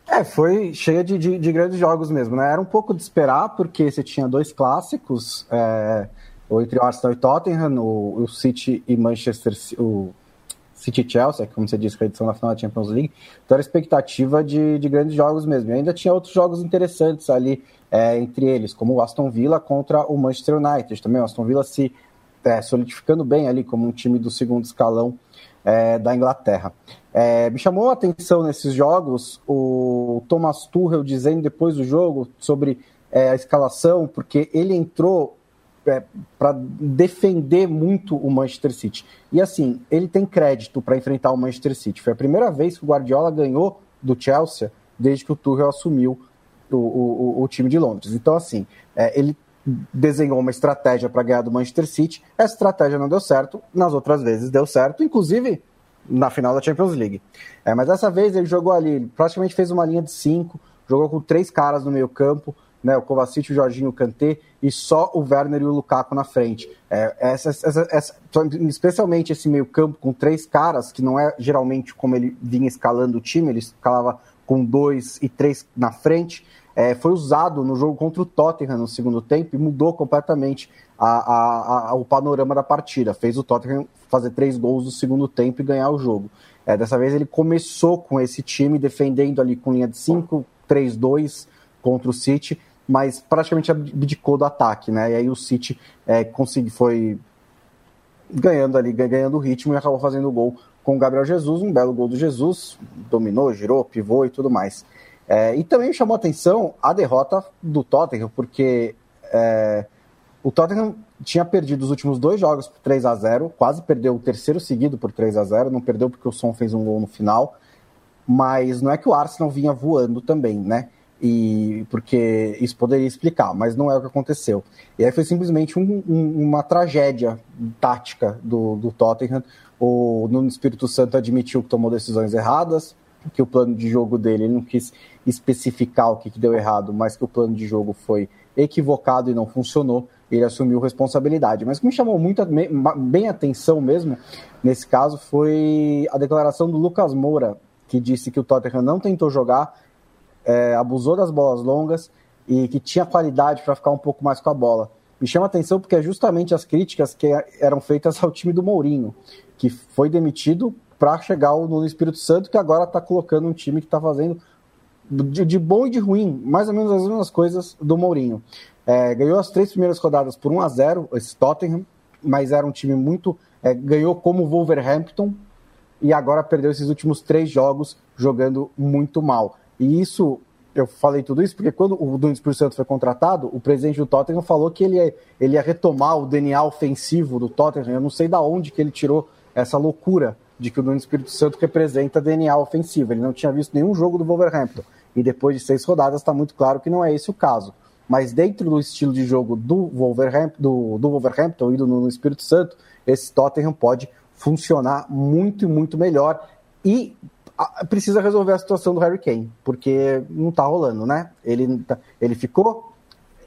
S2: É, foi cheia de, de, de, grandes jogos mesmo, né? Era um pouco de esperar, porque você tinha dois clássicos, é, entre Arsenal e Tottenham, o, o City e Manchester, o City Chelsea, como você disse, que é a edição da final da Champions League, então era expectativa de, de grandes jogos mesmo. E ainda tinha outros jogos interessantes ali é, entre eles, como o Aston Villa contra o Manchester United. Também o Aston Villa se é, solidificando bem ali como um time do segundo escalão é, da Inglaterra. É, me chamou a atenção nesses jogos o Thomas Tuchel dizendo depois do jogo sobre é, a escalação, porque ele entrou é, para defender muito o Manchester City. E assim, ele tem crédito para enfrentar o Manchester City. Foi a primeira vez que o Guardiola ganhou do Chelsea desde que o Tuchel assumiu o, o, o time de Londres. Então, assim, é, ele desenhou uma estratégia para ganhar do Manchester City. Essa estratégia não deu certo, nas outras vezes deu certo, inclusive na final da Champions League. É, mas dessa vez ele jogou ali, praticamente fez uma linha de cinco, jogou com três caras no meio campo, né, o Kovacic, o Jorginho, o Kanté e só o Werner e o Lukaku na frente. É, essa, essa, essa, especialmente esse meio campo com três caras, que não é geralmente como ele vinha escalando o time, ele escalava com dois e três na frente, é, foi usado no jogo contra o Tottenham no segundo tempo e mudou completamente a, a, a, o panorama da partida. Fez o Tottenham fazer três gols no segundo tempo e ganhar o jogo. É, dessa vez ele começou com esse time defendendo ali com linha de 5, 3-2 contra o City mas praticamente abdicou do ataque, né? E aí o City é, consegui, foi ganhando ali, ganhando o ritmo e acabou fazendo o gol com o Gabriel Jesus, um belo gol do Jesus, dominou, girou, pivô e tudo mais. É, e também chamou atenção a derrota do Tottenham, porque é, o Tottenham tinha perdido os últimos dois jogos por 3 a 0 quase perdeu o terceiro seguido por 3 a 0 não perdeu porque o Son fez um gol no final, mas não é que o Arsenal vinha voando também, né? E porque isso poderia explicar, mas não é o que aconteceu. E aí foi simplesmente um, um, uma tragédia tática do, do Tottenham. O Nuno Espírito Santo admitiu que tomou decisões erradas, que o plano de jogo dele, ele não quis especificar o que, que deu errado, mas que o plano de jogo foi equivocado e não funcionou, ele assumiu responsabilidade. Mas o que me chamou muito bem atenção mesmo, nesse caso, foi a declaração do Lucas Moura, que disse que o Tottenham não tentou jogar é, abusou das bolas longas e que tinha qualidade para ficar um pouco mais com a bola. Me chama atenção porque é justamente as críticas que eram feitas ao time do Mourinho, que foi demitido para chegar no Espírito Santo, que agora está colocando um time que está fazendo de, de, bom e de ruim, mais ou menos as mesmas coisas do Mourinho. É, ganhou as três primeiras rodadas por 1 a 0 esse Tottenham, mas era um time muito. É, ganhou como Wolverhampton, e agora perdeu esses últimos três jogos jogando muito mal. E isso, eu falei tudo isso porque quando o Nuno Espírito Santo foi contratado, o presidente do Tottenham falou que ele ia, ele ia retomar o DNA ofensivo do Tottenham. Eu não sei da onde que ele tirou essa loucura de que o Nuno Espírito Santo representa DNA ofensivo. Ele não tinha visto nenhum jogo do Wolverhampton. E depois de seis rodadas está muito claro que não é esse o caso. Mas dentro do estilo de jogo do Wolverhampton, do, do Wolverhampton e do Nuno Espírito Santo, esse Tottenham pode funcionar muito, muito melhor. E precisa resolver a situação do Harry Kane, porque não está rolando, né? Ele, tá, ele ficou,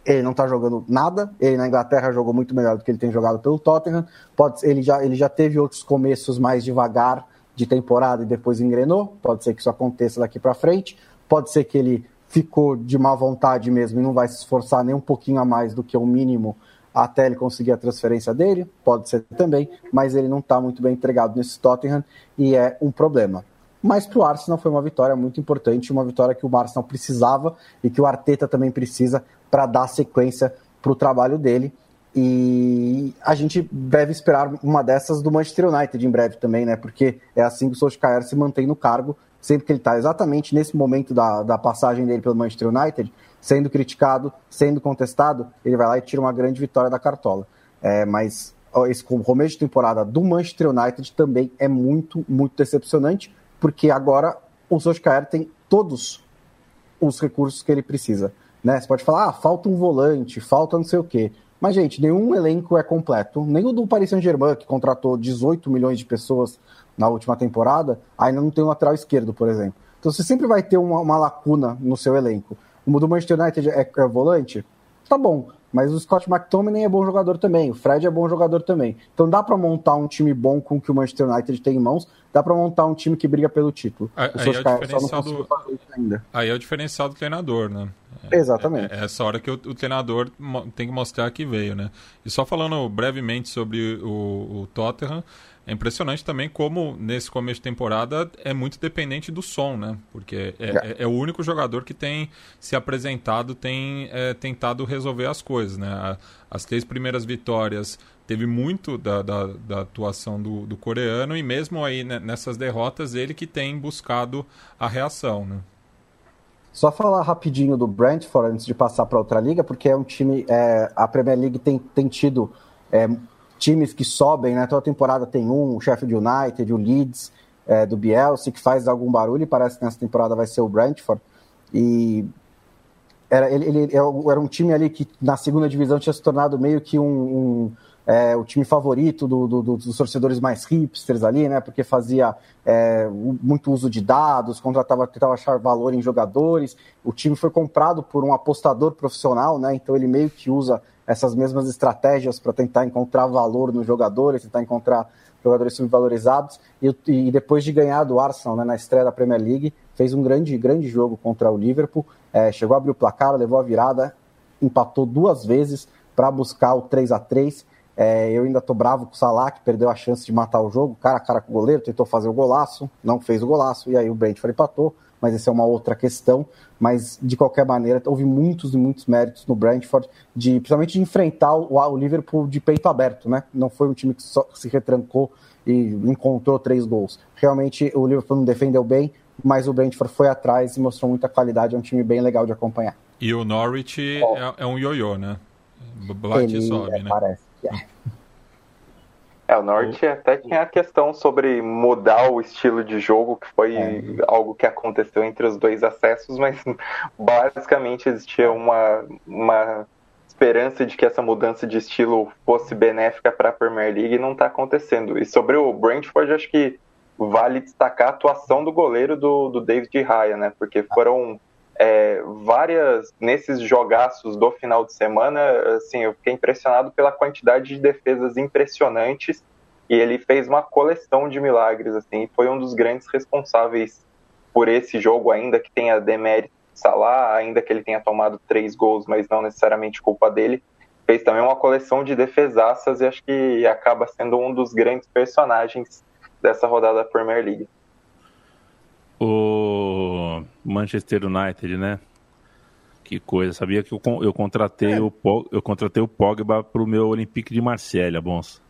S2: ele não está jogando nada, ele na Inglaterra jogou muito melhor do que ele tem jogado pelo Tottenham, pode, ele, já, ele já teve outros começos mais devagar de temporada e depois engrenou, pode ser que isso aconteça daqui para frente, pode ser que ele ficou de má vontade mesmo e não vai se esforçar nem um pouquinho a mais do que o mínimo até ele conseguir a transferência dele, pode ser também, mas ele não está muito bem entregado nesse Tottenham e é um problema. Mas para o Arsenal foi uma vitória muito importante, uma vitória que o Arsenal precisava e que o Arteta também precisa para dar sequência para o trabalho dele. E a gente deve esperar uma dessas do Manchester United em breve também, né? Porque é assim que o Solskjaer se mantém no cargo, sempre que ele está exatamente nesse momento da, da passagem dele pelo Manchester United, sendo criticado, sendo contestado, ele vai lá e tira uma grande vitória da cartola. É, mas esse começo de temporada do Manchester United também é muito, muito decepcionante, porque agora o Solskjaer tem todos os recursos que ele precisa. Né? Você pode falar, ah, falta um volante, falta não sei o quê. Mas, gente, nenhum elenco é completo. Nem o do Paris Saint-Germain, que contratou 18 milhões de pessoas na última temporada, ainda não tem um lateral esquerdo, por exemplo. Então você sempre vai ter uma, uma lacuna no seu elenco. O do Manchester United é, é volante? Tá bom. Mas o Scott McTominay é bom jogador também, o Fred é bom jogador também. Então dá para montar um time bom com o que o Manchester United tem em mãos, dá para montar um time que briga pelo título.
S3: Aí, aí, é, o diferencial do... aí é o diferencial do treinador, né?
S2: É, Exatamente.
S3: É, é, essa hora que o, o, treinador tem que mostrar que veio, né? E só falando brevemente sobre o, o Tottenham, é impressionante também como, nesse começo de temporada, é muito dependente do som, né? Porque é, é, é o único jogador que tem se apresentado, tem é, tentado resolver as coisas, né? As três primeiras vitórias teve muito da, da, da atuação do, do, coreano e mesmo aí né, nessas derrotas ele que tem buscado a reação, né?
S2: Só falar rapidinho do Brentford antes de passar para outra liga, porque é um time. É, a Premier League tem, tem tido é, times que sobem, né? Toda temporada tem um, o Sheffield United, o Leeds, é, do Bielsa, que faz algum barulho, e parece que nessa temporada vai ser o Brentford. E era, ele, ele, é era um time ali que na segunda divisão tinha se tornado meio que um, um é, o time favorito do, do, dos torcedores mais hipsters ali, né? Porque fazia é, muito uso de dados, contratava, tentava achar valor em jogadores. O time foi comprado por um apostador profissional, né? Então ele meio que usa essas mesmas estratégias para tentar encontrar valor nos jogadores, tentar encontrar jogadores subvalorizados. E, e depois de ganhar do Arsenal né, na estreia da Premier League, fez um grande, grande jogo contra o Liverpool. É, chegou a abrir o placar, levou a virada, empatou duas vezes para buscar o 3 a 3 é, eu ainda tô bravo com o Salah, que perdeu a chance de matar o jogo, cara a cara com o goleiro, tentou fazer o golaço, não fez o golaço, e aí o Brentford empatou, mas essa é uma outra questão. Mas, de qualquer maneira, houve muitos e muitos méritos no Brentford, de, principalmente de enfrentar o, o Liverpool de peito aberto, né? Não foi um time que só se retrancou e encontrou três gols. Realmente, o Liverpool não defendeu bem, mas o Brentford foi atrás e mostrou muita qualidade, é um time bem legal de acompanhar.
S3: E o Norwich oh. é, é, um ioiô, né? Bate e sobe, é, né?
S2: Parece.
S4: É, o Norte até tinha a questão sobre mudar o estilo de jogo, que foi é. algo que aconteceu entre os dois acessos, mas basicamente existia uma, uma esperança de que essa mudança de estilo fosse benéfica para a Premier League e não está acontecendo. E sobre o Brentford, acho que vale destacar a atuação do goleiro do, do David Raya, né? Porque foram é, várias nesses jogaços do final de semana, assim, eu fiquei impressionado pela quantidade de defesas impressionantes e ele fez uma coleção de milagres, assim, foi um dos grandes responsáveis por esse jogo, ainda que tenha demérito Salah, ainda que ele tenha tomado três gols, mas não necessariamente culpa dele, fez também uma coleção de defesaças e acho que acaba sendo um dos grandes personagens dessa rodada da Premier League.
S6: O Manchester United, né? Que coisa. Sabia que eu, eu contratei, é. o, eu contratei o Pogba para o meu Olympique de Marselha, bons.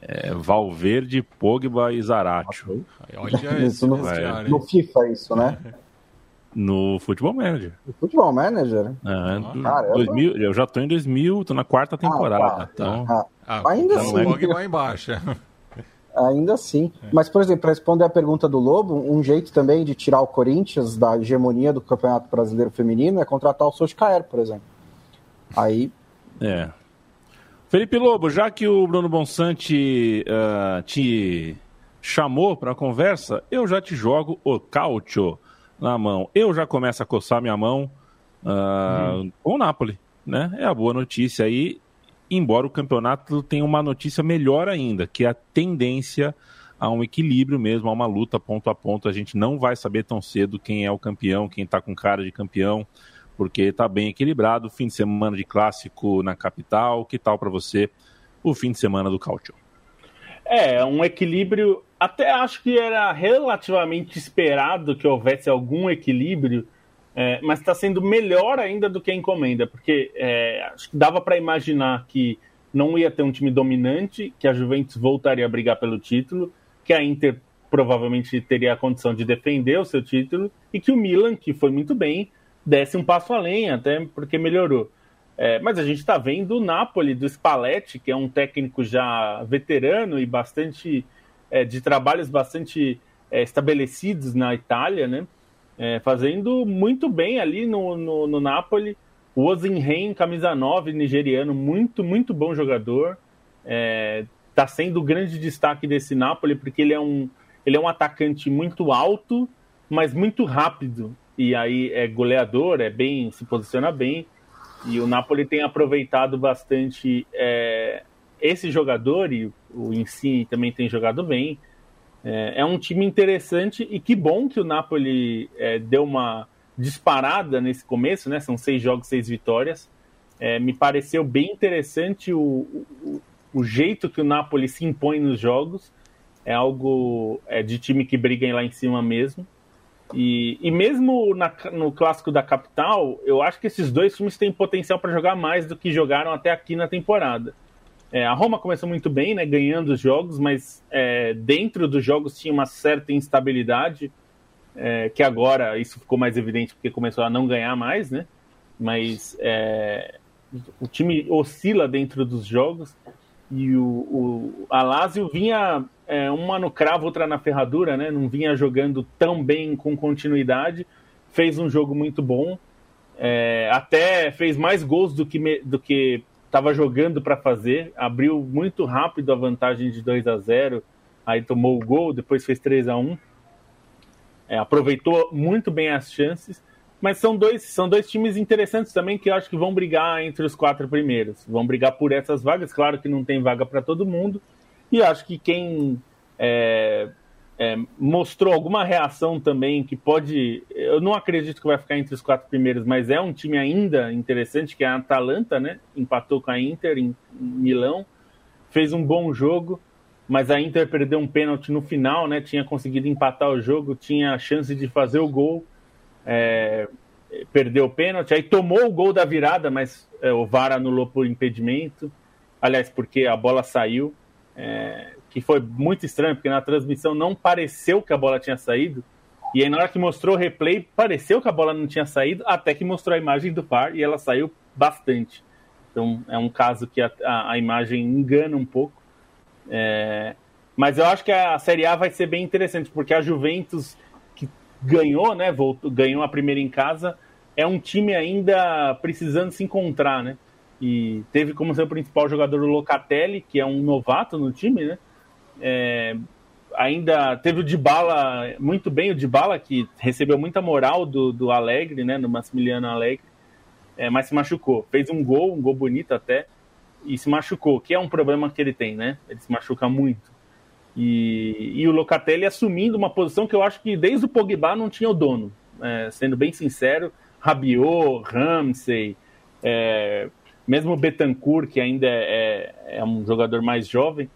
S6: É Valverde, Pogba e Zaratio.
S2: Olha isso no, no FIFA isso, né?
S6: No Futebol Manager.
S2: No Futebol Manager?
S6: É, 2000, eu já tô em 2000, tô na quarta temporada. Ah, tá. então,
S2: ah, ah, ainda então, assim.
S3: Pogba embaixo.
S2: Ainda assim. É. Mas, por exemplo, para responder a pergunta do Lobo, um jeito também de tirar o Corinthians da hegemonia do Campeonato Brasileiro Feminino é contratar o Solskjaer, por exemplo. Aí.
S6: É. Felipe Lobo, já que o Bruno Bonsante uh, te chamou para a conversa, eu já te jogo o caucho na mão. Eu já começo a coçar minha mão uh, hum. com o Napoli, né? É a boa notícia aí embora o campeonato tenha uma notícia melhor ainda, que é a tendência a um equilíbrio mesmo, a uma luta ponto a ponto. A gente não vai saber tão cedo quem é o campeão, quem está com cara de campeão, porque está bem equilibrado. Fim de semana de clássico na capital. Que tal para você o fim de semana do Cautio?
S5: É, um equilíbrio. Até acho que era relativamente esperado que houvesse algum equilíbrio é, mas está sendo melhor ainda do que a encomenda, porque é, acho que dava para imaginar que não ia ter um time dominante, que a Juventus voltaria a brigar pelo título, que a Inter provavelmente teria a condição de defender o seu título e que o Milan, que foi muito bem, desse um passo além, até porque melhorou. É, mas a gente está vendo o Napoli do Spalletti, que é um técnico já veterano e bastante é, de trabalhos bastante é, estabelecidos na Itália, né? É, fazendo muito bem ali no, no, no Napoli. O Ozinhen, camisa 9, nigeriano, muito, muito bom jogador. Está é, sendo o grande destaque desse Napoli, porque ele é, um, ele é um atacante muito alto, mas muito rápido. E aí é goleador, é bem, se posiciona bem. E o Napoli tem aproveitado bastante é, esse jogador, e o Insigne também tem jogado bem. É, é um time interessante e que bom que o Napoli é, deu uma disparada nesse começo, né? São seis jogos, seis vitórias. É, me pareceu bem interessante o, o, o, jeito que o Napoli se impõe nos jogos. É algo é, de time que briga lá em cima mesmo. E, e mesmo na, no clássico da capital, eu acho que esses dois times têm potencial para jogar mais do que jogaram até aqui na temporada. É, a Roma começou muito bem, né, ganhando os jogos, mas é, dentro dos jogos tinha uma certa instabilidade, é, que agora isso ficou mais evidente porque começou a não ganhar mais, né? Mas é, o time oscila dentro dos jogos e o, o vinha é, uma no cravo, outra na ferradura, né? Não vinha jogando tão bem com continuidade, fez um jogo muito bom, é, até fez mais gols do que, do que estava jogando para fazer, abriu muito rápido a vantagem de 2 a 0 aí tomou o gol, depois fez 3 a 1 é, aproveitou muito bem as chances, mas são dois, são dois times interessantes também que eu acho que vão brigar entre os quatro primeiros, vão brigar por essas vagas, claro que não tem vaga para todo mundo, e acho que quem é, é, mostrou alguma reação também que pode. Eu não acredito que vai ficar entre os quatro primeiros, mas é um time ainda interessante, que é a Atalanta, né? Empatou com a Inter em Milão, fez um bom jogo, mas a Inter perdeu um pênalti no final, né? Tinha conseguido empatar o jogo, tinha a chance de fazer o gol, é, perdeu o pênalti, aí tomou o gol da virada, mas é, o VAR anulou por impedimento. Aliás, porque a bola saiu. É, que foi muito estranho, porque na transmissão não pareceu que a bola tinha saído. E aí, na hora que mostrou o replay, pareceu que a bola não tinha saído, até que mostrou a imagem do VAR e ela saiu bastante. Então, é um caso que a, a, a imagem engana um pouco. É... Mas eu acho que a Série A vai ser bem interessante, porque a Juventus, que ganhou, né, voltou, ganhou a primeira em casa, é um time ainda precisando se encontrar, né? E teve como seu principal jogador o Locatelli, que é um novato no time, né? É, ainda teve o Dybala, muito bem o Dybala, que recebeu muita moral do, do Alegre, né, do Massimiliano Alegre, é, mas se machucou. Fez um gol, um gol bonito até, e se machucou, que é um problema que ele tem, né? Ele se machuca muito. E, e o Locatelli assumindo uma posição que eu acho que desde o Pogba não tinha o dono. É, sendo bem sincero, Rabiot, Ramsey, é, mesmo Betancourt, que ainda é, é um jogador mais jovem,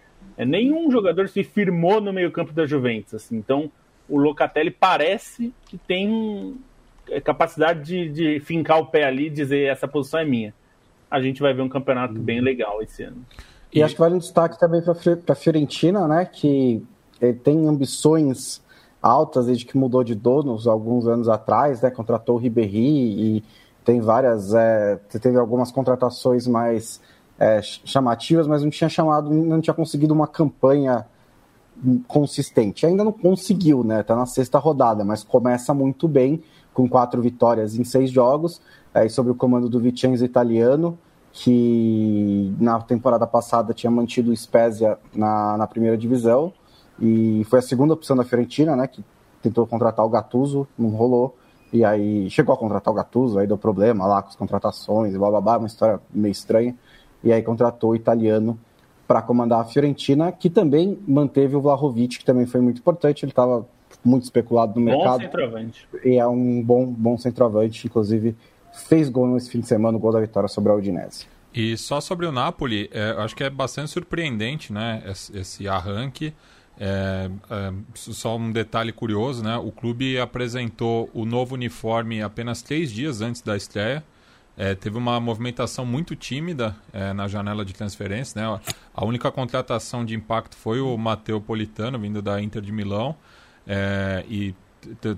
S5: nenhum jogador se firmou no meio-campo da Juventus. Assim, então, o Locatelli parece que tem é, capacidade de, de fincar o pé ali e dizer essa posição é minha. A gente vai ver um campeonato bem legal esse ano.
S2: E, e acho que vale um destaque também para a Fiorentina, né? Que tem ambições altas desde que mudou de donos alguns anos atrás, né? Contratou o Ribéry e tem várias, é, teve algumas contratações mais é, chamativas, mas não tinha chamado, não tinha conseguido uma campanha consistente. Ainda não conseguiu, né? Tá na sexta rodada, mas começa muito bem com quatro vitórias em seis jogos, é, sob o comando do Vicenzo italiano, que na temporada passada tinha mantido o Spezia na, na primeira divisão e foi a segunda opção da Fiorentina, né? Que tentou contratar o Gattuso, não rolou. E aí chegou a contratar o Gattuso, aí deu problema lá com as contratações blá blá blá, uma história meio estranha. E aí contratou o italiano para comandar a Fiorentina, que também manteve o Vlahovic, que também foi muito importante. Ele estava muito especulado no bom mercado. Bom centroavante. E é um bom, bom centroavante, inclusive fez gol nesse fim de semana, o gol da vitória sobre a Udinese.
S3: E só sobre o Napoli, é, acho que é bastante surpreendente né, esse, arranque. É, é, só um detalhe curioso, né? O clube apresentou o novo uniforme apenas três dias antes da estreia. É, teve uma movimentação muito tímida é, na janela de transferência. Né? A única contratação de impacto foi o Matteo Politano, vindo da Inter de Milão, é, e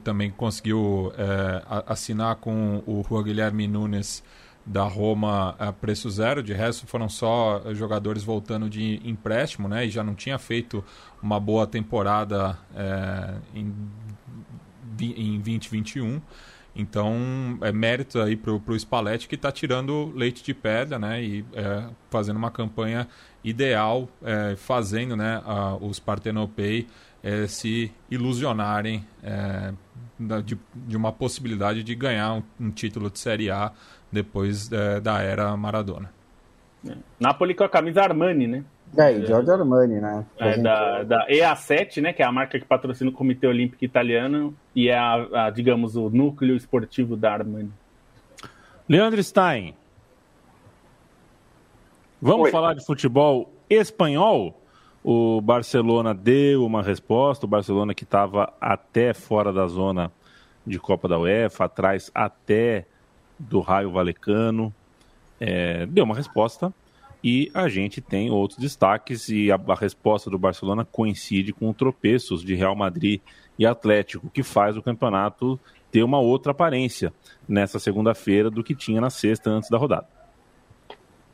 S3: também conseguiu é, assinar com o Juan Guilherme Nunes da Roma a preço zero, de resto foram só jogadores voltando de empréstimo, né? E já não tinha feito uma boa temporada é, em, em 2021. Então, é mérito aí pro, pro Spalletti que está tirando leite de pedra, né? E é, fazendo uma campanha ideal, é, fazendo né, a, os Partenopei é, se ilusionarem é, de, de, uma possibilidade de ganhar um, um título de Série A depois é, da era Maradona.
S5: É. Napoli com a camisa Armani, né?
S2: É, e Giorgio Armani, né?
S5: É, da, da EA7, né? Que é a marca que patrocina o Comitê Olímpico Italiano e é, a, a digamos, o núcleo esportivo da Armani.
S6: Leandro Stein. Vamos Oi. falar de futebol espanhol? O Barcelona deu uma resposta, o Barcelona que estava até fora da zona de Copa da UEFA, atrás até do Raio Valecano, é, deu uma resposta e a gente tem outros destaques e a, a, resposta do Barcelona coincide com tropeços de Real Madrid e Atlético, que faz o campeonato ter uma outra aparência nessa segunda-feira do que tinha na sexta antes da rodada.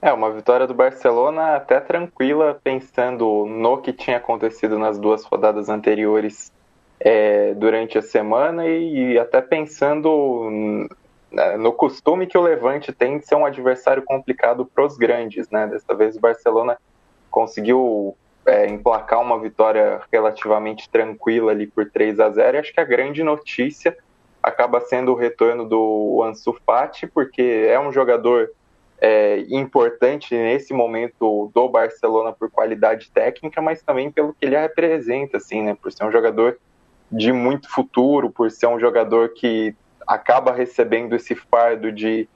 S4: É, uma vitória do Barcelona até tranquila, pensando no que tinha acontecido nas duas rodadas anteriores é, durante a semana e, e até pensando no costume que o Levante tem de ser um adversário complicado para os grandes, né? Dessa vez o Barcelona conseguiu é, emplacar uma vitória relativamente tranquila ali por 3 a 0 e acho que a grande notícia acaba sendo o retorno do Ansu Fati, porque é um jogador é, importante nesse momento do Barcelona por qualidade técnica, mas também pelo que ele representa, assim, né? Por ser um jogador de muito futuro, por ser um jogador que acaba recebendo esse fardo de,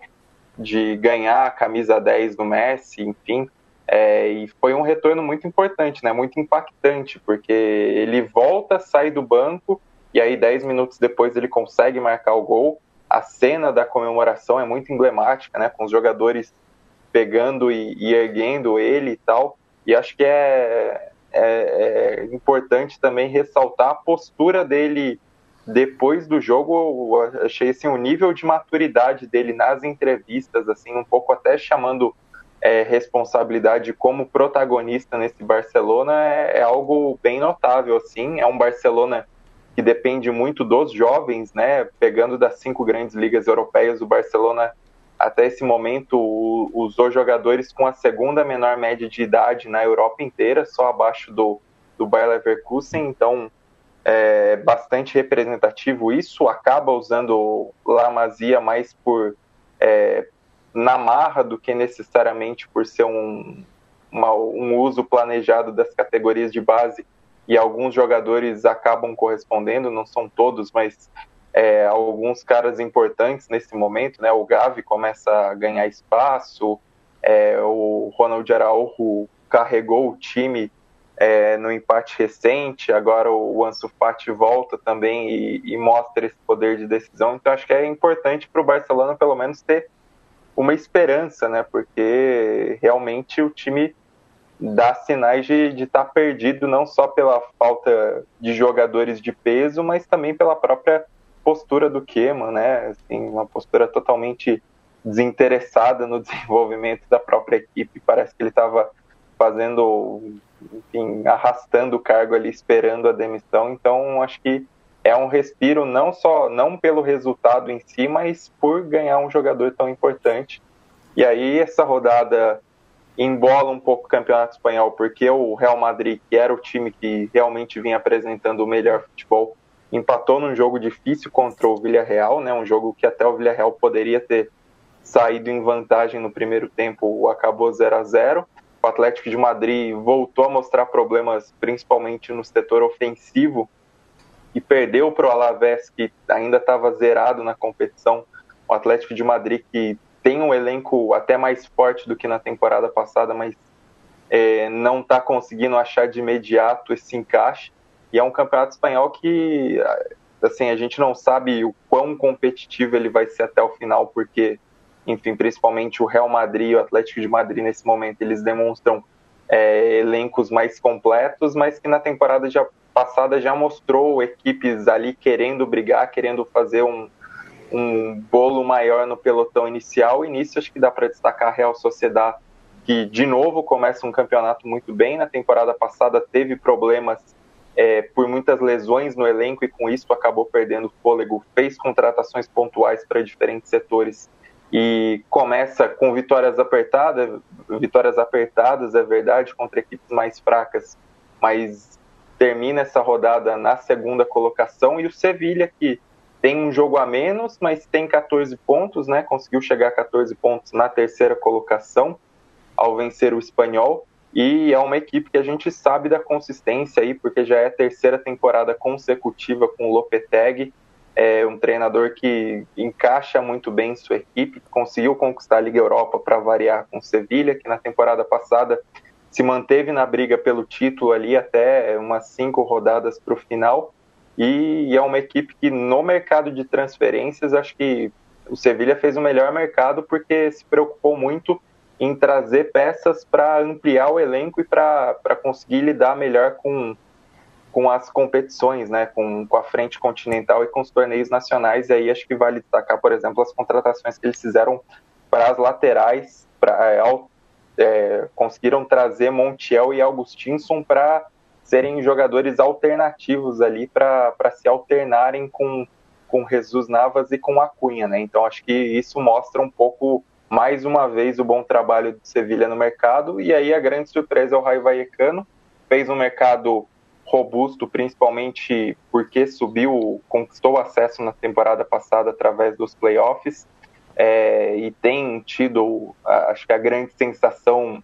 S4: de ganhar a camisa 10 do Messi, enfim. É, e foi um retorno muito importante, né? Muito impactante, porque ele volta, sai do banco e aí 10 minutos depois ele consegue marcar o gol. A cena da comemoração é muito emblemática, né? Com os jogadores pegando e, e erguendo ele e tal. E acho que é, é, é importante também ressaltar a postura dele depois do jogo, eu achei assim, o nível de maturidade dele nas entrevistas, assim, um pouco até chamando é, responsabilidade como protagonista nesse Barcelona, é, é, algo bem notável, assim, é um Barcelona que depende muito dos jovens, né, pegando das cinco grandes ligas europeias, o Barcelona até esse momento usou jogadores com a segunda menor média de idade na Europa inteira, só abaixo do, do Bayer Leverkusen, então é bastante representativo isso, acaba usando La Masia mais por é, na marra do que necessariamente por ser um, uma, um uso planejado das categorias de base e alguns jogadores acabam correspondendo, não são todos, mas é, alguns caras importantes nesse momento, né? O Gavi começa a ganhar espaço, é, o Ronald Araújo carregou o time é, no empate recente, agora o Ansu Fati volta também e, e, mostra esse poder de decisão, então acho que é importante para o Barcelona pelo menos ter uma esperança, né, porque realmente o time dá sinais de estar tá perdido não só pela falta de jogadores de peso, mas também pela própria postura do Keman, né? Assim, uma postura totalmente desinteressada no desenvolvimento da própria equipe. Parece que ele estava fazendo, enfim, arrastando o cargo ali, esperando a demissão. Então, acho que é um respiro não só não pelo resultado em si, mas por ganhar um jogador tão importante. E aí essa rodada embola um pouco o campeonato espanhol, porque o Real Madrid, que era o time que realmente vinha apresentando o melhor futebol, empatou num jogo difícil contra o Villarreal, né? Um jogo que até o Villarreal poderia ter saído em vantagem no primeiro tempo, acabou 0 a 0. O Atlético de Madrid voltou a mostrar problemas, principalmente no setor ofensivo, e perdeu para o Alavés, que ainda estava zerado na competição. O Atlético de Madrid, que tem um elenco até mais forte do que na temporada passada, mas é, não está conseguindo achar de imediato esse encaixe. E é um campeonato espanhol que assim a gente não sabe o quão competitivo ele vai ser até o final, porque, enfim, principalmente o Real Madrid e o Atlético de Madrid nesse momento eles demonstram é, elencos mais completos, mas que na temporada já passada já mostrou equipes ali querendo brigar, querendo fazer um, um bolo maior no pelotão inicial. Nisso acho que dá para destacar a Real Sociedad, que de novo começa um campeonato muito bem. Na temporada passada teve problemas é, por muitas lesões no elenco e com isso acabou perdendo fôlego. Fez contratações pontuais para diferentes setores e começa com vitórias apertadas, vitórias apertadas, é verdade, contra equipes mais fracas, mas termina essa rodada na segunda colocação e o Sevilha que tem um jogo a menos, mas tem 14 pontos, né? Conseguiu chegar a 14 pontos na terceira colocação ao vencer o Espanhol. E é uma equipe que a gente sabe da consistência aí, porque já é a terceira temporada consecutiva com o Lopetegui, é um treinador que encaixa muito bem sua equipe, conseguiu conquistar a Liga Europa para variar com o Sevilha, que na temporada passada se manteve na briga pelo título ali até umas cinco rodadas para o final. E é uma equipe que no mercado de transferências, acho que o Sevilha fez o melhor mercado porque se preocupou muito em trazer peças para ampliar o elenco e para conseguir lidar melhor com, com as competições, né? com, com a frente continental e com os torneios nacionais. E aí acho que vale destacar, por exemplo, as contratações que eles fizeram para as laterais, pra, é, é, conseguiram trazer Montiel e Augustinson para serem jogadores alternativos ali para se alternarem com, com Jesus Navas e com a Cunha, né? Então acho que isso mostra um pouco, mais uma vez, o bom trabalho do Sevilha no mercado. E aí a grande surpresa é o Raio Vallecano, fez um mercado robusto, principalmente porque subiu, conquistou acesso na temporada passada através dos playoffs. É, e tem tido, acho que a grande sensação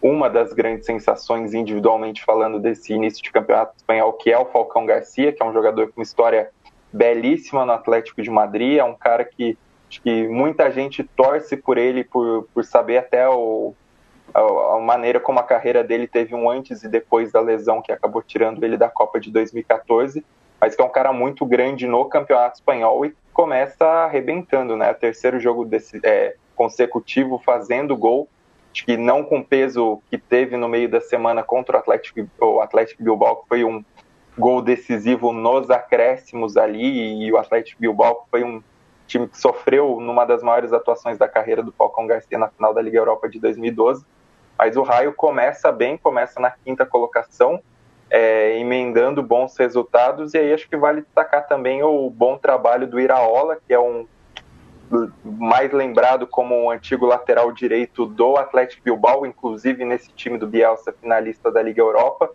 S4: uma das grandes sensações individualmente falando desse início de campeonato espanhol, que é o Falcão Garcia, que é um jogador com uma história belíssima no Atlético de Madrid, é um cara que que muita gente torce por ele por, por saber até o, a, maneira como a carreira dele teve um antes e depois da lesão que acabou tirando ele da Copa de 2014, mas que é um cara muito grande no campeonato espanhol e começa arrebentando, né? Terceiro jogo desse, é, consecutivo fazendo gol acho que não com o peso que teve no meio da semana contra o Atlético, o Atlético Bilbao, que foi um gol decisivo nos acréscimos ali, e o Atlético Bilbao foi um time que sofreu numa das maiores atuações da carreira do Falcão Garcia na final da Liga Europa de 2012. Mas o Raio começa bem, começa na quinta colocação, é, emendando bons resultados, e aí acho que vale destacar também o bom trabalho do Iraola, que é um mais lembrado como o um antigo lateral direito do Atlético Bilbao, inclusive nesse time do Bielsa, finalista da Liga Europa.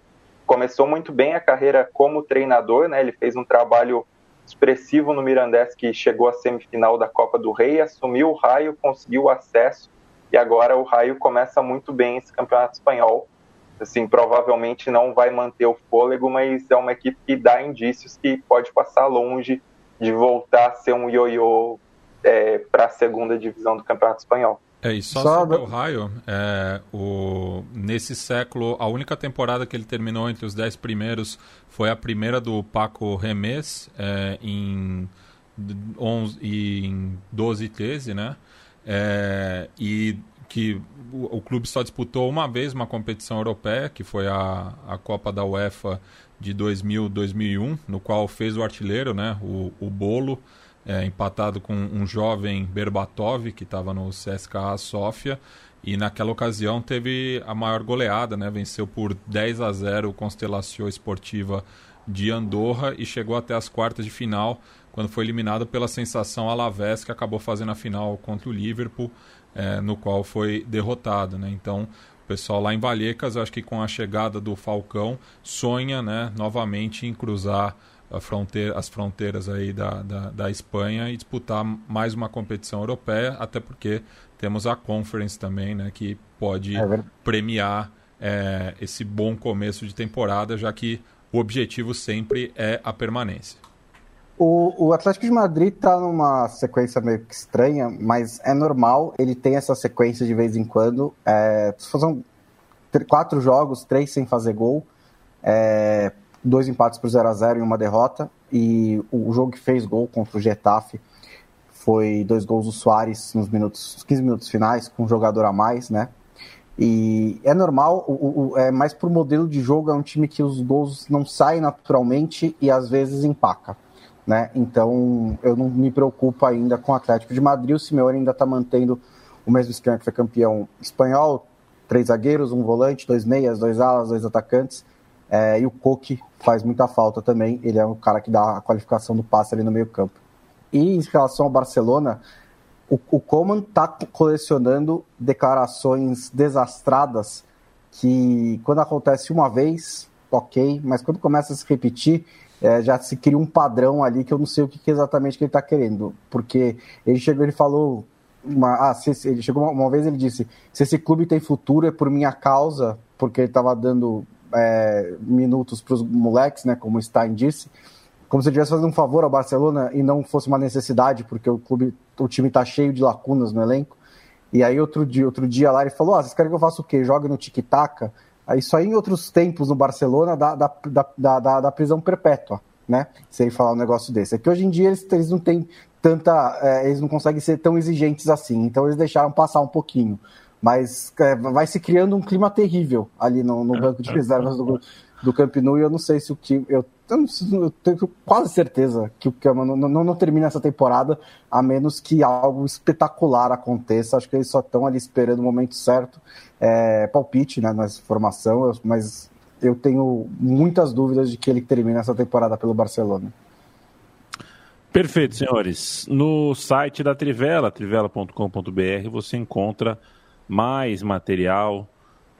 S4: Começou muito bem a carreira como treinador, né? Ele fez um trabalho expressivo no Mirandés, que chegou à semifinal da Copa do Rei, assumiu o Raio, conseguiu acesso, e agora o Raio começa muito bem esse campeonato espanhol. Assim, provavelmente não vai manter o fôlego, mas é uma equipe que dá indícios que pode passar longe de voltar a ser um ioiô é, para a segunda divisão do Campeonato Espanhol.
S3: É, e só, só sobre o Raio, é, o, nesse século, a única temporada que ele terminou entre os dez primeiros foi a primeira do Paco Remes, é, em, 11, em 12 e 13, né? É, e que o, o, clube só disputou uma vez uma competição europeia, que foi a, a Copa da UEFA de 2000-2001, no qual fez o artilheiro, né, o, o Bolo, é, empatado com um jovem Berbatov, que estava no CSKA Sofia, e naquela ocasião teve a maior goleada, né, venceu por 10 a 0 o Constelação Esportiva de Andorra e chegou até as quartas de final, quando foi eliminado pela sensação Alavés, que acabou fazendo a final contra o Liverpool, é, no qual foi derrotado. Né? Então, o pessoal lá em Vallecas, eu acho que com a chegada do Falcão, sonha né, novamente em cruzar fronteira, as fronteiras aí da, da, da, Espanha e disputar mais uma competição europeia, até porque temos a Conference também, né, que pode é premiar é, esse bom começo de temporada, já que o objetivo sempre é a permanência.
S2: O, o Atlético de Madrid está numa sequência meio que estranha, mas é normal, ele tem essa sequência de vez em quando. É, são quatro jogos, três sem fazer gol, é, dois empates por 0 a 0 e uma derrota. E o, o, jogo que fez gol contra o Getafe foi dois gols do Soares nos minutos, 15 minutos finais, com um jogador a mais, né? E é normal, o, o, é mais por modelo de jogo, é um time que os gols não saem naturalmente e às vezes empaca. Né? Então eu não me preocupo ainda com o Atlético de Madrid. O Simeone ainda está mantendo o mesmo esquema que foi campeão espanhol: três zagueiros, um volante, dois meias, dois alas, dois atacantes. É, e o Coque faz muita falta também. Ele é o cara que dá a qualificação do passe ali no meio-campo. E em relação ao Barcelona, o, o Coman está colecionando declarações desastradas que, quando acontece uma vez, ok, mas quando começa a se repetir, é, já se cria um padrão ali que eu não sei o que, que exatamente que ele está querendo. Porque ele chegou, ele falou. Uma, ah, se, ele chegou uma, uma, vez ele disse: se esse clube tem futuro é por minha causa, porque ele estava dando é, minutos para os moleques, né? Como Stein disse como se ele estivesse fazendo um favor ao Barcelona e não fosse uma necessidade, porque o clube, o time está cheio de lacunas no elenco. E aí outro dia, outro dia lá ele falou: ah, vocês querem que eu faça o quê? Jogue no tic-tac? Isso aí em outros tempos no Barcelona da, da, da, da, da prisão perpétua, né? Se ele falar um negócio desse. É que hoje em dia eles, eles não têm tanta. É, eles não conseguem ser tão exigentes assim, então eles deixaram passar um pouquinho. Mas é, vai se criando um clima terrível ali no, no banco de reservas do, do Camp Nou e eu não sei se o time. Eu, eu, eu tenho quase certeza que o Cama não, não, não, termina essa temporada, a menos que algo espetacular aconteça. Acho que eles só estão ali esperando o momento certo. É, palpite né, nessa formação, mas eu tenho muitas dúvidas de que ele termine essa temporada pelo Barcelona.
S1: Perfeito, senhores. No site da Trivela, trivela.com.br, você encontra mais material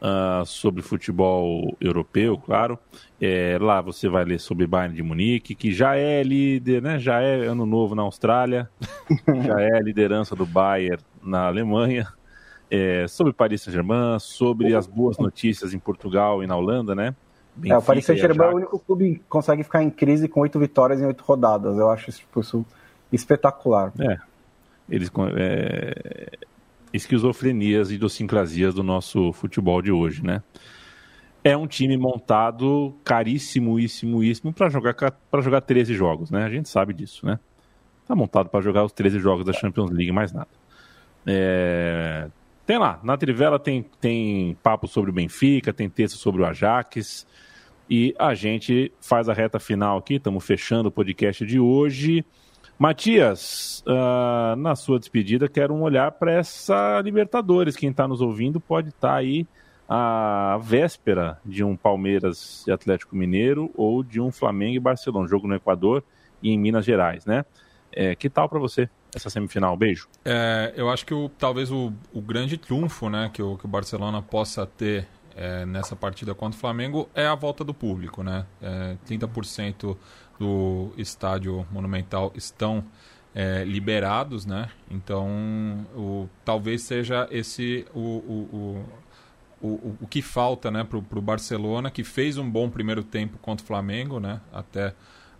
S1: uh, sobre futebol europeu, claro. É, lá você vai ler sobre Bayern de Munique, que já é líder, né? Já é ano novo na Austrália, já é a liderança do Bayern na Alemanha. É, sobre Paris Saint-Germain, sobre as boas notícias em Portugal e na Holanda, né?
S2: Benfica é, o Paris Saint-Germain é o único clube que consegue ficar em crise com oito vitórias em oito rodadas. Eu acho isso, isso espetacular.
S1: É. Eles, é, esquizofrenias e idiosincrasias do nosso futebol de hoje, né? É um time montado caríssimo, para jogar para jogar 13 jogos, né? A gente sabe disso, né? Tá montado para jogar os 13 jogos da Champions League, mais nada. É... Tem lá, na Trivela tem, tem papo sobre o Benfica, tem texto sobre o Ajax. E a gente faz a reta final aqui, estamos fechando o podcast de hoje. Matias, uh, na sua despedida, quero um olhar para essa Libertadores. Quem está nos ouvindo pode estar tá aí a véspera de um Palmeiras e Atlético Mineiro ou de um Flamengo e Barcelona, jogo no Equador e em Minas Gerais, né? É, que tal para você essa semifinal? Beijo.
S3: É, eu acho que o, talvez o, o, grande triunfo né, que, o, que o Barcelona possa ter é, nessa partida contra o Flamengo é a volta do público, né? É, 30% do estádio monumental estão é, liberados, né? Então, o, talvez seja esse o, o, o, o, o que falta né, para o Barcelona, que fez um bom primeiro tempo contra o Flamengo, né? Até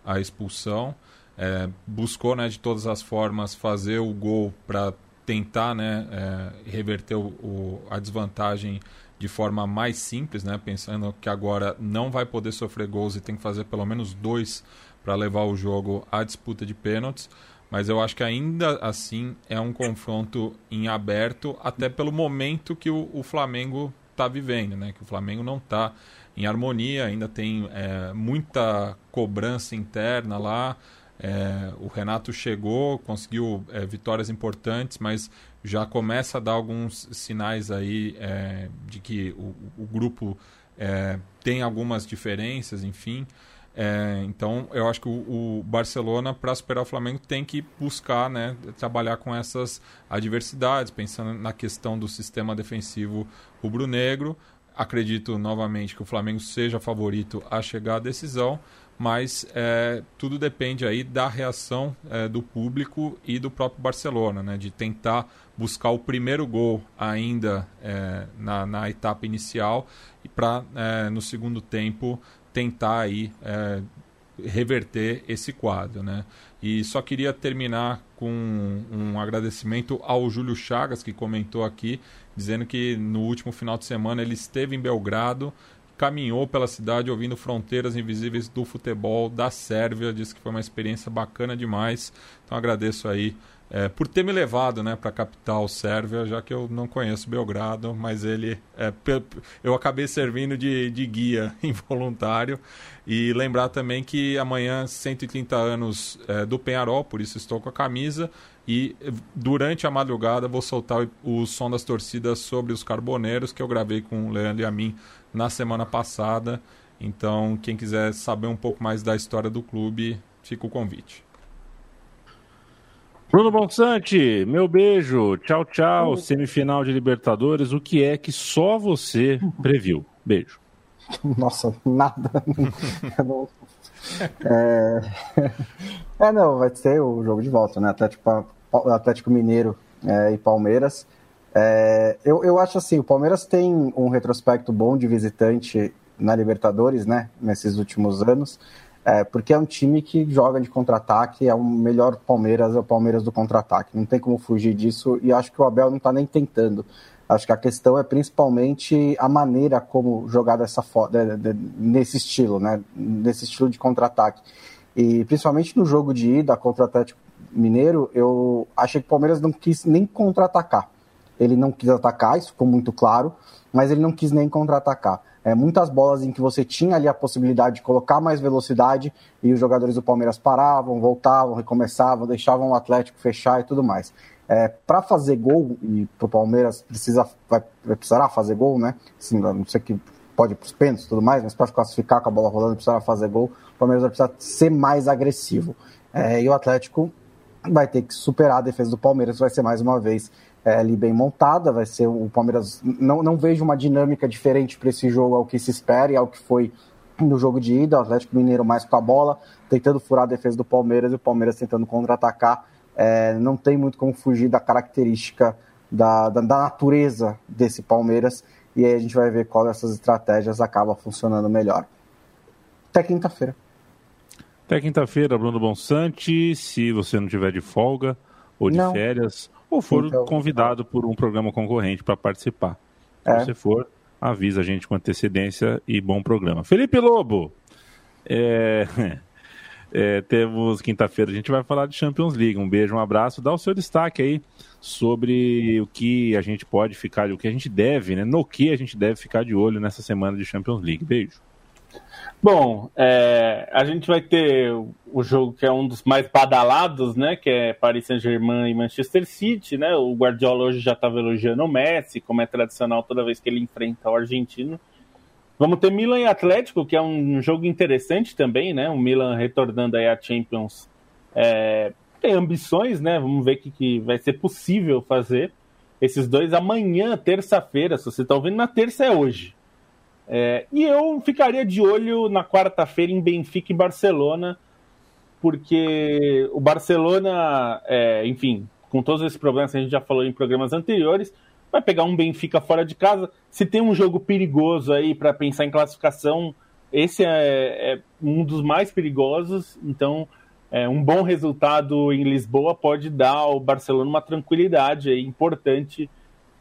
S3: a expulsão. É, buscou né, de todas as formas fazer o gol para tentar né, é, reverter o, o, a desvantagem de forma mais simples, né, pensando que agora não vai poder sofrer gols e tem que fazer pelo menos dois para levar o jogo à disputa de pênaltis, mas eu acho que ainda assim é um confronto em aberto, até pelo momento que o, o Flamengo está vivendo, né? Que o Flamengo não está em harmonia, ainda tem é, muita cobrança interna lá. É, o Renato chegou, conseguiu é, vitórias importantes, mas já começa a dar alguns sinais aí é, de que o, o grupo é, tem algumas diferenças, enfim. É, então, eu acho que o, o Barcelona, para superar o Flamengo, tem que buscar né, trabalhar com essas adversidades, pensando na questão do sistema defensivo rubro-negro. Acredito novamente que o Flamengo seja favorito a chegar à decisão, mas é, tudo depende aí da reação é, do público e do próprio Barcelona, né, de tentar buscar o primeiro gol ainda é, na, na, etapa inicial e para é, no segundo tempo tentar aí é, reverter esse quadro, né? E só queria terminar com um agradecimento ao Júlio Chagas que comentou aqui dizendo que no último final de semana ele esteve em Belgrado caminhou pela cidade ouvindo Fronteiras Invisíveis do Futebol da Sérvia. Disse que foi uma experiência bacana demais. Então agradeço aí é, por ter me levado né, para a capital sérvia, já que eu não conheço Belgrado, mas ele é, eu acabei servindo de, de guia involuntário. E lembrar também que amanhã, 130 anos é, do Penharol, por isso estou com a camisa. E durante a madrugada vou soltar o, o som das torcidas sobre os Carboneiros, que eu gravei com o Leandro e a mim na semana passada. Então, quem quiser saber um pouco mais da história do clube, fica o convite.
S6: Bruno Bonsante, meu beijo. Tchau, tchau. Semifinal de Libertadores. O que é que só você previu? Beijo.
S2: Nossa, nada. É... é... não, vai ser o jogo de volta, né? Atlético, Atlético Mineiro é, e Palmeiras. É, eu, eu acho assim, o Palmeiras tem um retrospecto bom de visitante na Libertadores, né? Nesses últimos anos. É, porque é um time que joga de contra-ataque, é o melhor Palmeiras, é o Palmeiras do contra-ataque. Não tem como fugir disso e acho que o Abel não está nem tentando. Acho que a questão é principalmente a maneira como jogar dessa de, de, nesse estilo, né? Nesse estilo de contra-ataque. E principalmente no jogo de ida contra o Atlético Mineiro, eu achei que o Palmeiras não quis nem contra-atacar. Ele não quis atacar, isso ficou muito claro, mas ele não quis nem contra-atacar é, muitas bolas em que você tinha ali a possibilidade de colocar mais velocidade e os jogadores do Palmeiras paravam, voltavam, recomeçavam, deixavam o Atlético fechar e tudo mais. É, para fazer gol, e para o Palmeiras precisa, vai, precisar fazer gol, né? Assim, não sei que pode ir para os pênaltis e tudo mais, mas para classificar com a bola rolando, precisar fazer gol, o Palmeiras vai precisar ser mais agressivo. É, e o Atlético vai ter que superar a defesa do Palmeiras, vai ser mais uma vez é, ali bem montada, vai ser o Palmeiras. Não, não vejo uma dinâmica diferente para esse jogo ao que se espera e ao que foi no jogo de ida, o Atlético Mineiro mais com a bola, tentando furar a defesa do Palmeiras e o Palmeiras tentando contra-atacar. É, não tem muito como fugir da característica da, da, da, natureza desse Palmeiras e aí a gente vai ver qual dessas estratégias acaba funcionando melhor. Até quinta-feira.
S6: Até quinta-feira, Bruno Bonsante. Se você não tiver de folga ou de não. férias ou for então, convidado por um programa concorrente para participar. É. Se você for, avisa a gente com antecedência e bom programa. Felipe Lobo, é, é, temos quinta-feira, a gente vai falar de Champions League. Um beijo, um abraço. Dá o seu destaque aí sobre o que a gente pode ficar, o que a gente deve, né? No que a gente deve ficar de olho nessa semana de Champions League. Beijo.
S5: Bom, é, a gente vai ter o jogo que é um dos mais badalados, né? Que é Paris Saint-Germain e Manchester City, né? O Guardiola hoje já estava elogiando o Messi, como é tradicional toda vez que ele enfrenta o argentino. Vamos ter Milan e Atlético, que é um jogo interessante também, né? O Milan retornando aí à Champions é, tem ambições, né? Vamos ver o que, que vai ser possível fazer. Esses dois amanhã, terça-feira, se você está ouvindo, na terça é hoje. É, e eu ficaria de olho na quarta-feira em Benfica e Barcelona, porque o Barcelona, é, enfim, com todos esses problemas que a gente já falou em programas anteriores, vai pegar um Benfica fora de casa. Se tem um jogo perigoso aí para pensar em classificação, esse é, é, um dos mais perigosos. Então, é, um bom resultado em Lisboa pode dar ao Barcelona uma tranquilidade aí, importante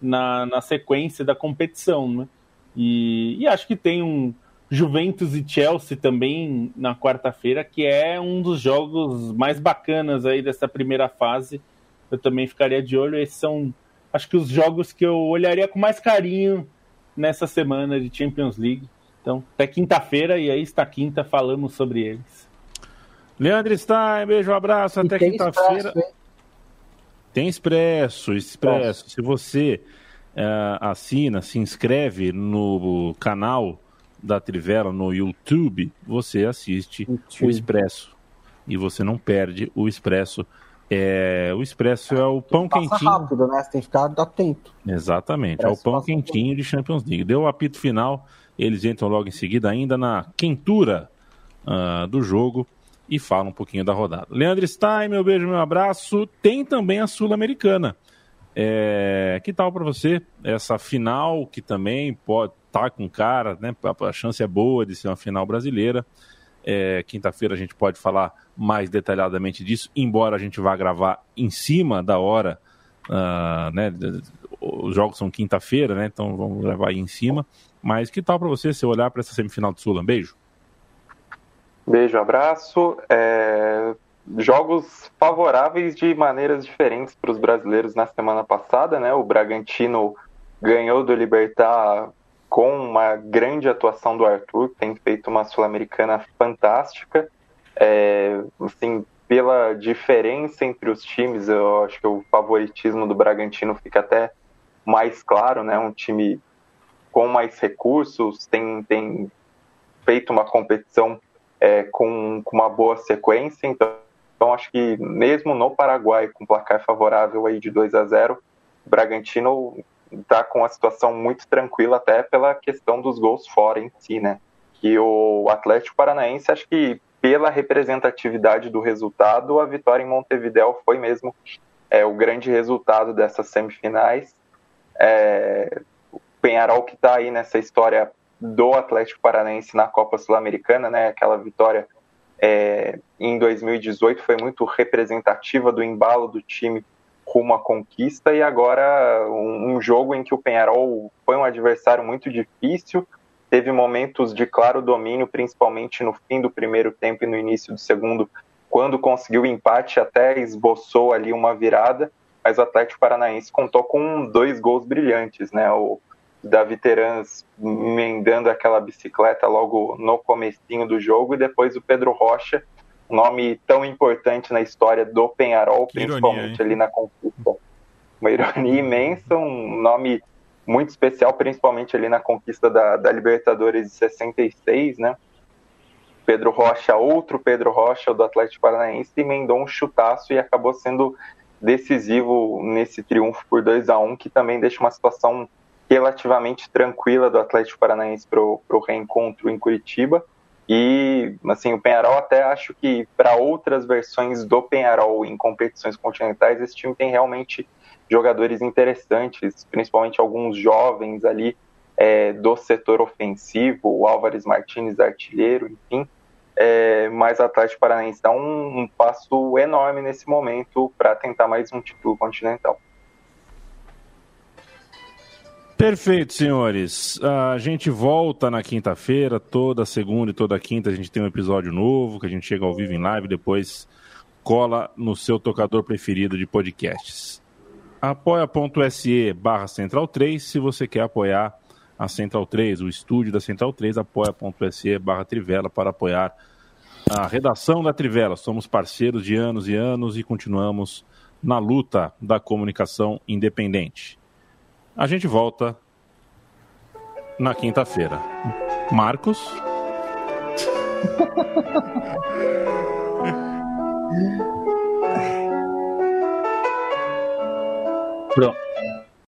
S5: na, na sequência da competição, né? E, e acho que tem um, Juventus e Chelsea também na quarta-feira, que é um dos jogos mais bacanas aí dessa primeira fase. Eu também ficaria de olho. Esses são, acho que, os jogos que eu olharia com mais carinho nessa semana de Champions League. Então, até quinta-feira, e aí está quinta, falamos sobre eles.
S1: Leandro Stein, beijo, abraço, até quinta-feira. Tem expresso, expresso. Se você uh, assina, se inscreve no canal da Trivela no YouTube, você assiste YouTube. o Expresso. E você não perde o Expresso. É, o Expresso é o pão Passa quentinho.
S2: rápido, né? Você tem que ficar atento.
S1: Exatamente, é o pão quentinho de Champions League. Deu o apito final, eles entram logo em seguida, ainda na quentura uh, do jogo e falam um pouquinho da rodada. Leandro Stein, meu beijo, meu abraço. Tem também a Sul-Americana. É, que tal para você essa final que também pode estar tá com cara, né? A, chance é boa de ser uma final brasileira. É, Quinta-feira a gente pode falar mais detalhadamente disso, embora a gente vá gravar em cima da hora, uh, né? Os jogos são quinta-feira, né? Então vamos gravar aí em cima. Mas que tal para você se olhar para essa semifinal do Sul? Um beijo.
S4: Beijo, abraço. É, jogos favoráveis de maneiras diferentes para os brasileiros na semana passada, né? O Bragantino ganhou do Libertar com uma grande atuação do Arthur, que tem feito uma sul-americana fantástica. É, assim, pela diferença entre os times, eu acho que o favoritismo do Bragantino fica até mais claro, né? Um time com mais recursos, tem, tem feito uma competição é, com, com uma boa sequência, então então, acho que mesmo no Paraguai, com placar favorável aí de 2 a 0 o Bragantino está com a situação muito tranquila, até pela questão dos gols fora em si, né? Que o Atlético Paranaense, acho que pela representatividade do resultado, a vitória em Montevideo foi mesmo é, o grande resultado dessas semifinais. É, o Penharol que está aí nessa história do Atlético Paranaense na Copa Sul-Americana, né? Aquela vitória é, em 2018 foi muito representativa do embalo do time rumo à conquista e agora um, um, jogo em que o Penharol foi um adversário muito difícil, teve momentos de claro domínio, principalmente no fim do primeiro tempo e no início do segundo, quando conseguiu o empate, até esboçou ali uma virada, mas o Atlético Paranaense contou com dois gols brilhantes, né? O Davi Terans emendando aquela bicicleta logo no comecinho do jogo e depois o Pedro Rocha, nome tão importante na história do Penharol, que principalmente ironia, ali na conquista. Uma ironia imensa, um nome muito especial, principalmente ali na conquista da, da Libertadores de 66, né? Pedro Rocha, outro Pedro Rocha do Atlético Paranaense, emendou um chutaço e acabou sendo decisivo nesse triunfo por 2 a 1 que também deixa uma situação relativamente tranquila do Atlético Paranaense para o reencontro em Curitiba. E, assim, o Penharol até acho que para outras versões do Penharol em competições continentais, esse time tem realmente jogadores interessantes, principalmente alguns jovens ali é, do setor ofensivo, o Álvares Martins, artilheiro, enfim. É, mas o Atlético Paranaense dá um, um passo enorme nesse momento para tentar mais um título continental.
S1: Perfeito, senhores. A gente volta na quinta-feira, toda segunda e toda quinta a gente tem um episódio novo, que a gente chega ao vivo em live, depois cola no seu tocador preferido de podcasts. apoia.se barra Central 3, se você quer apoiar a Central 3, o estúdio da Central 3, apoia.se barra Trivela para apoiar a redação da Trivela. Somos parceiros de anos e anos e continuamos na luta da comunicação independente. A gente volta na quinta-feira. Marcos.
S5: Pronto.